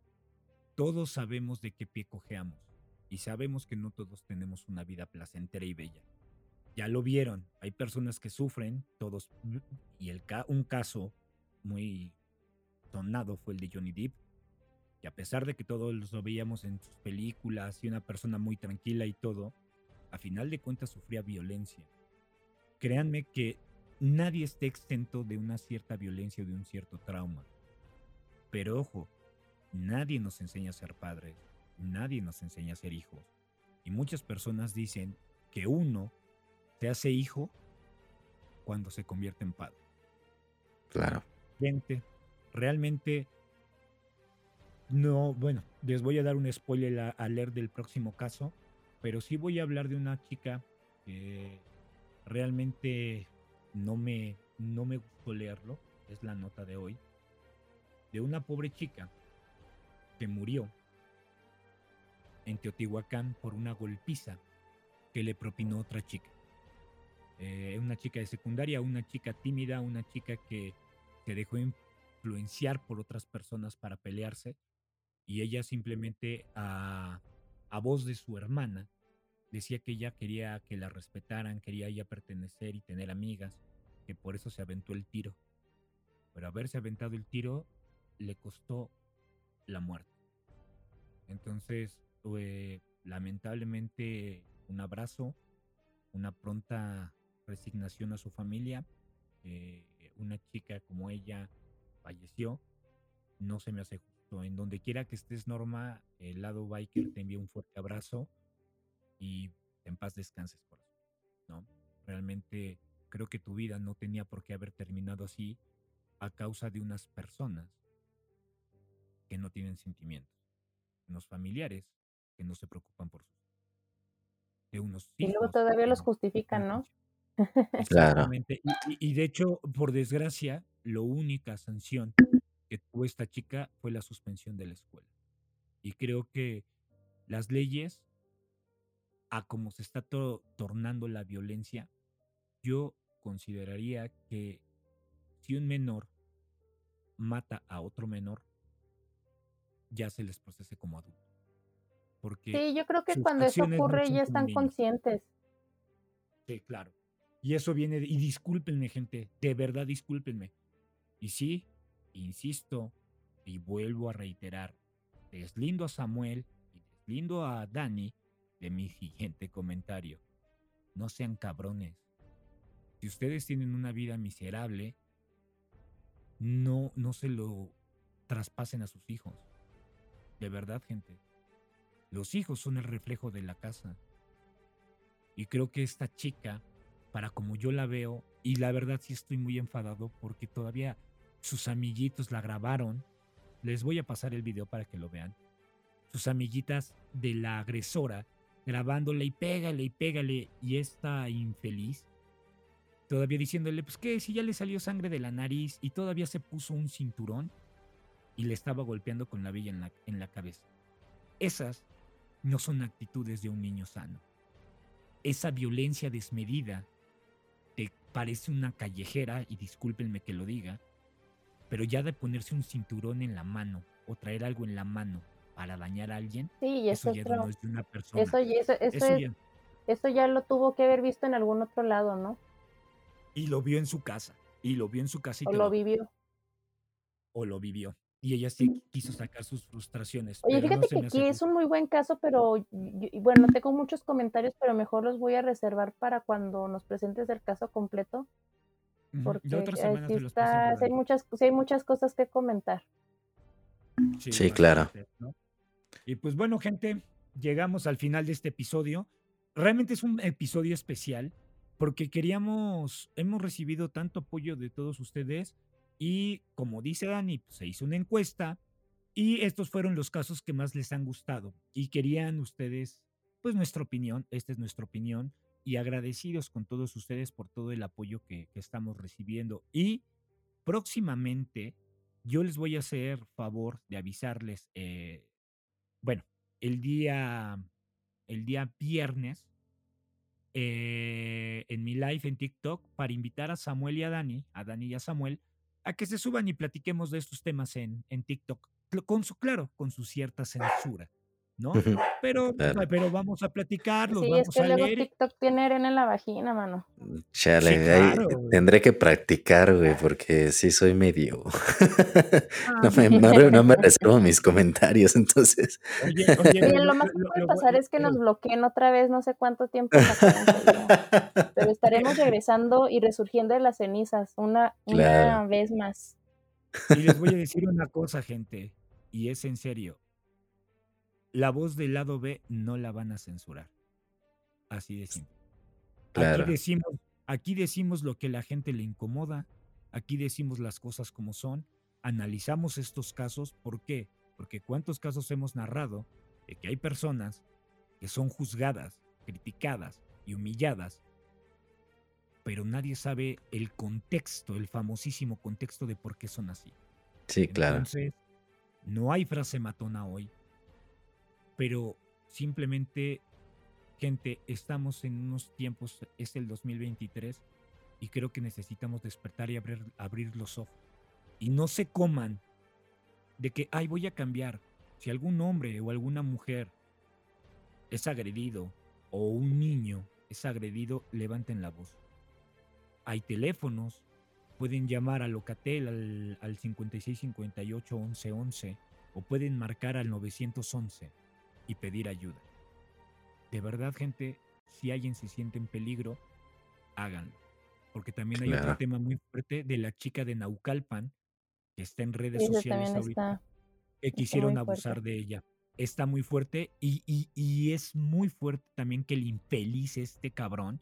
Todos sabemos de qué pie cojeamos y sabemos que no todos tenemos una vida placentera y bella ya lo vieron, hay personas que sufren, todos, y el un caso muy sonado fue el de Johnny Depp, y a pesar de que todos lo veíamos en sus películas y una persona muy tranquila y todo, a final de cuentas sufría violencia. Créanme que nadie está exento de una cierta violencia o de un cierto trauma. Pero ojo, nadie nos enseña a ser padres, nadie nos enseña a ser hijos. Y muchas personas dicen que uno se hace hijo cuando se convierte en padre. Claro. Gente, realmente no, bueno, les voy a dar un spoiler a, leer del próximo caso, pero sí voy a hablar de una chica que realmente no me, no me gustó leerlo, es la nota de hoy, de una pobre chica que murió en Teotihuacán por una golpiza que le propinó otra chica. Eh, una chica de secundaria, una chica tímida, una chica que se dejó influenciar por otras personas para pelearse y ella simplemente a, a voz de su hermana decía que ella quería que la respetaran, quería ella pertenecer y tener amigas, que por eso se aventó el tiro. Pero haberse aventado el tiro le costó la muerte. Entonces, lamentablemente, un abrazo, una pronta resignación a su familia. Eh, una chica como ella falleció. No se me hace justo. En donde quiera que estés, Norma, el lado biker te envía un fuerte abrazo y en paz descanses, ¿no? Realmente creo que tu vida no tenía por qué haber terminado así a causa de unas personas que no tienen sentimientos, unos familiares que no se preocupan por sus de unos Y luego hijos todavía los justifican, ¿no? Claro. Y, de hecho, por desgracia, la única sanción que tuvo esta chica fue la suspensión de la escuela. Y creo que las leyes, a como se está to- tornando la violencia, yo consideraría que si un menor mata a otro menor, ya se les procese como adulto. Porque Sí, yo creo que cuando eso no ocurre ya están conscientes. Sí, claro. Y eso viene, y discúlpenme, gente, de verdad discúlpenme. Y sí, insisto, y vuelvo a reiterar, deslindo a Samuel y deslindo a Dani de mi siguiente comentario. No sean cabrones. Si ustedes tienen una vida miserable, no, no se lo traspasen a sus hijos. De verdad, gente. Los hijos son el reflejo de la casa. Y creo que esta chica, para como yo la veo, y la verdad sí estoy muy enfadado porque todavía sus amiguitos la grabaron. Les voy a pasar el video para que lo vean. Sus amiguitas de la agresora grabándole y pégale y pégale. Y esta infeliz todavía diciéndole, pues que si ya le salió sangre de la nariz y todavía se puso un cinturón y le estaba golpeando con la villa en la, en la cabeza. Esas no son actitudes de un niño sano. Esa violencia desmedida parece una callejera, y discúlpenme que lo diga, pero ya de ponerse un cinturón en la mano o traer algo en la mano para dañar a alguien, Sí, y eso eso, ya no es de una persona. eso, eso, eso, Eso es, ya- eso ya lo tuvo que haber visto en algún otro lado, ¿no? y lo vio en su casa, y lo vio en su casa y O lo- vivió. o lo vivió. Y ella sí quiso sacar sus frustraciones. Oye, no fíjate que aquí es un muy buen caso, pero y- y- bueno, tengo muchos comentarios, pero mejor los voy a reservar para cuando nos presentes el caso completo, porque La otra semana sí se los está, hay muchas, sí hay muchas cosas que comentar. Sí, claro. Y pues bueno, gente, llegamos al final de este episodio. Realmente es un episodio especial porque queríamos, hemos recibido tanto apoyo de todos ustedes y como dice Dani, pues, se hizo una encuesta y estos fueron los casos que más les han gustado y querían ustedes, pues nuestra opinión, esta es nuestra opinión y agradecidos con todos ustedes por todo el apoyo que, estamos recibiendo. Y próximamente yo les voy a hacer favor de avisarles, eh, bueno, el día, el día viernes, eh, en mi live en TikTok, para invitar a Samuel y a Dani, a Dani y a Samuel, a que se suban y platiquemos de estos temas en, en TikTok, con su, claro, con su cierta censura, ¿no? Pero, Claro. pero vamos a platicar, los Sí, es que a luego leer. TikTok tiene arena en la vagina, mano. Chale, Sí, claro, tendré que practicar, güey, porque sí soy medio. Ah. No me, no, me reservo mis comentarios, entonces. Oye, oye, Oye, lo- lo más que puede lo- pasar es que nos bloqueen otra vez, no sé cuánto tiempo pero estaremos regresando y resurgiendo de las cenizas una, una vez más. Y les voy a decir una cosa, gente, y es en serio. La voz del lado B no la van a censurar. Así de simple. Claro. Aquí decimos, aquí decimos lo que la gente le incomoda, aquí decimos las cosas como son, analizamos estos casos, ¿por qué? Porque cuántos casos hemos narrado de que hay personas que son juzgadas, criticadas y humilladas, pero nadie sabe el contexto, el famosísimo contexto de por qué son así. Sí, claro. Entonces, no hay frase matona hoy, pero simplemente, gente, estamos en unos tiempos, es el 2023, y creo que necesitamos despertar y abrir, abrir los ojos. Y no se coman de que, ay, voy a cambiar. Si algún hombre o alguna mujer es agredido o un niño es agredido, levanten la voz. Hay teléfonos, pueden llamar a Locatel al, al 5658 1111 o pueden marcar al 911 y pedir ayuda. De verdad, gente, si alguien se siente en peligro, háganlo. Porque también hay otro tema muy fuerte de la chica de Naucalpan que está en redes eso sociales ahorita está. que quisieron abusar fuerte. de ella. Está muy fuerte y, y- y es muy fuerte también que el infeliz, este cabrón,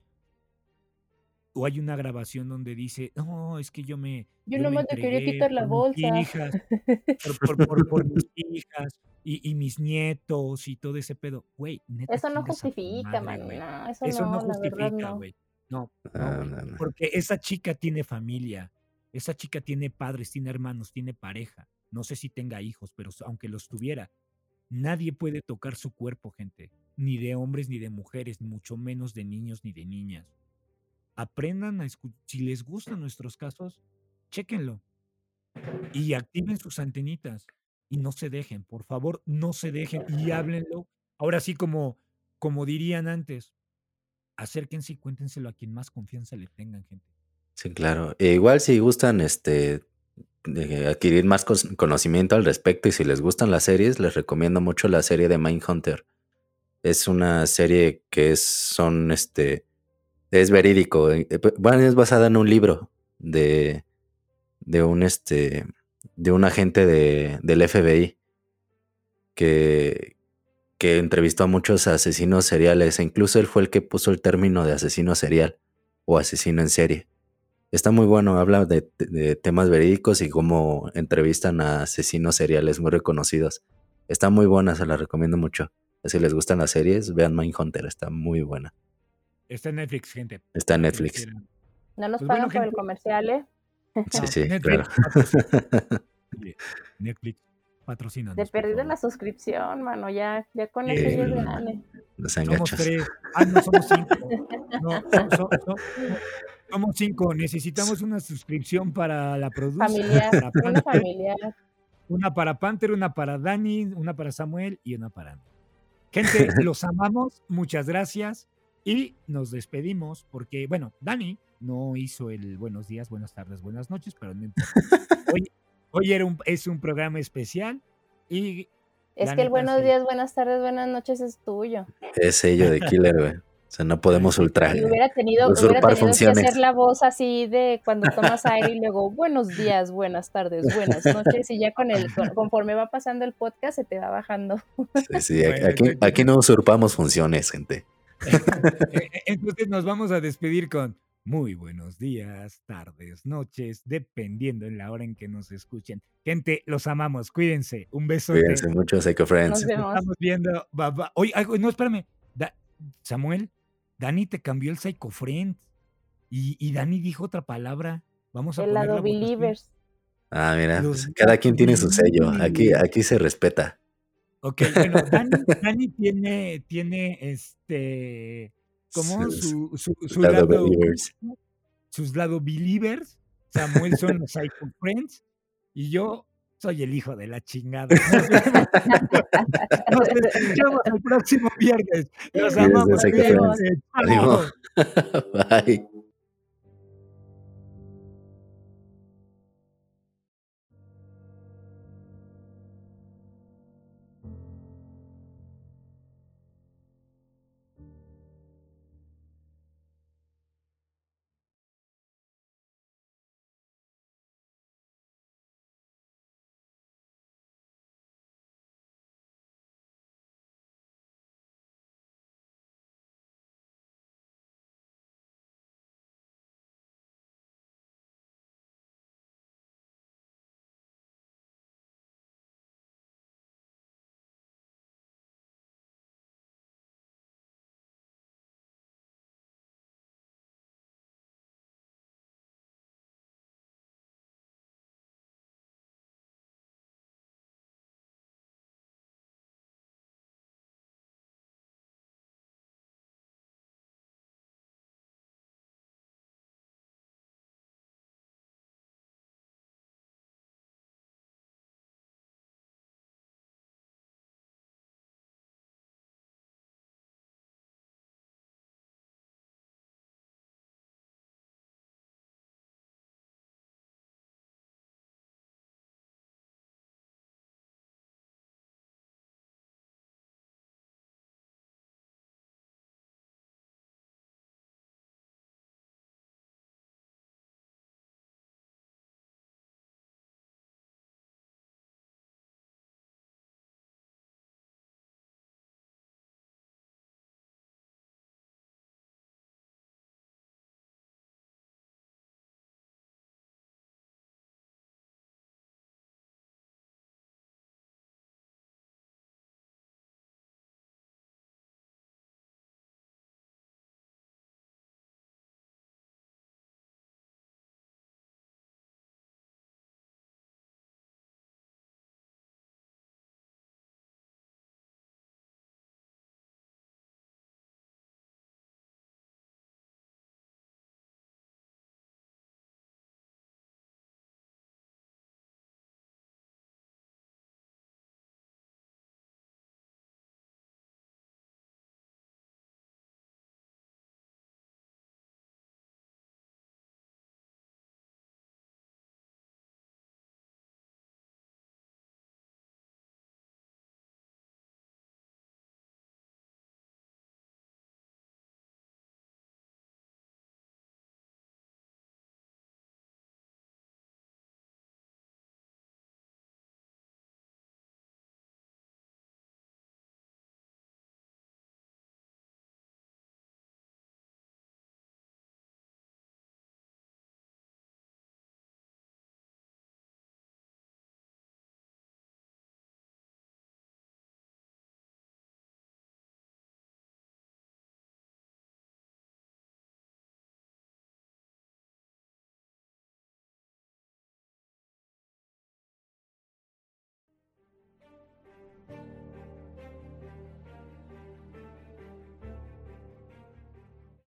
o hay una grabación donde dice, no, es que yo me, Yo yo me te quería quitar la por mis bolsa. hijas, por, por, por, por mis hijas y, y mis nietos y todo ese pedo. Güey, neta, Eso no justifica, madre, man. No, eso Eso no justifica, no. güey. No, no, No, güey. no, no. Porque esa chica tiene familia, esa chica tiene padres, tiene hermanos, tiene pareja. No sé si tenga hijos, pero aunque los tuviera, nadie puede tocar su cuerpo, gente. Ni de hombres ni de mujeres, ni mucho menos de niños ni de niñas. Aprendan a escuchar. Si les gustan nuestros casos, chéquenlo y activen sus antenitas y no se dejen, por favor, no se dejen y háblenlo. Ahora sí, como, como dirían antes, acérquense y cuéntenselo a quien más confianza le tengan, gente. Sí, claro. E igual si gustan este adquirir más conocimiento al respecto y si les gustan las series, les recomiendo mucho la serie de Mindhunter. Es una serie que es, son este es verídico. eh, eh, Bueno, es basada en un libro de, de un este de un agente de, del FBI que, que entrevistó a muchos asesinos seriales e incluso él fue el que puso el término de asesino serial o asesino en serie. Está muy bueno, habla de, de- temas verídicos y cómo entrevistan a asesinos seriales muy reconocidos. Está muy buena, se la recomiendo mucho. Si les gustan las series, vean Mindhunter, está muy buena. Está en Netflix, gente. Está en Netflix. No nos Pues pagan bueno, por el comercial, ¿eh? Sí, No, sí, Netflix, claro. patrocina- Netflix, patrocínanos, De perdido la suscripción, mano. Ya, ya con eso ya no Somos tres. Ah, no, somos cinco. No, so- so- so- somos cinco. Necesitamos una suscripción para la produce, Familiar, para una Panther, familiar. una para Panther, una para Dani, una para Samuel y una para mí. Gente, los amamos. Muchas gracias. Y nos despedimos porque, bueno, Dani no hizo el buenos días, buenas tardes, buenas noches, pero no importa. Hoy, hoy era un, es un programa especial y Es la que el buenos días, buenas tardes, buenas noches es tuyo. Es sello de killer, güey. O sea, no podemos ultra, Y hubiera tenido, hubiera usurpar tenido que hacer la voz así de cuando tomas aire y luego buenos días, buenas tardes, buenas noches. Y ya con el, con- conforme va pasando el podcast, se te va bajando. Sí, sí, aquí, aquí no usurpamos funciones, gente. Entonces nos vamos a despedir con muy buenos días, tardes, noches, dependiendo en la hora en que nos escuchen. Gente, los amamos, cuídense. Un besote. Cuídense mucho, Psycho Nos Friends. vemos. Estamos viendo. Bye, bye. Oye, ay, no, espérame. Da- Samuel, Dani te cambió el Psycho Friend. Y, y Dani dijo otra palabra. Vamos a El lado. Believers. Ah, mira, Los pues, cada quien tiene su sello. Aquí, aquí se respeta. Ok, bueno, Dani, Dani tiene, tiene este. como su, su, su lado lado, believers. sus lado believers. Samuel son los Psycho Friends. Y yo soy el hijo de la chingada. Nos vemos- Nos el próximo viernes. Los amamos. Ánimo. Bye.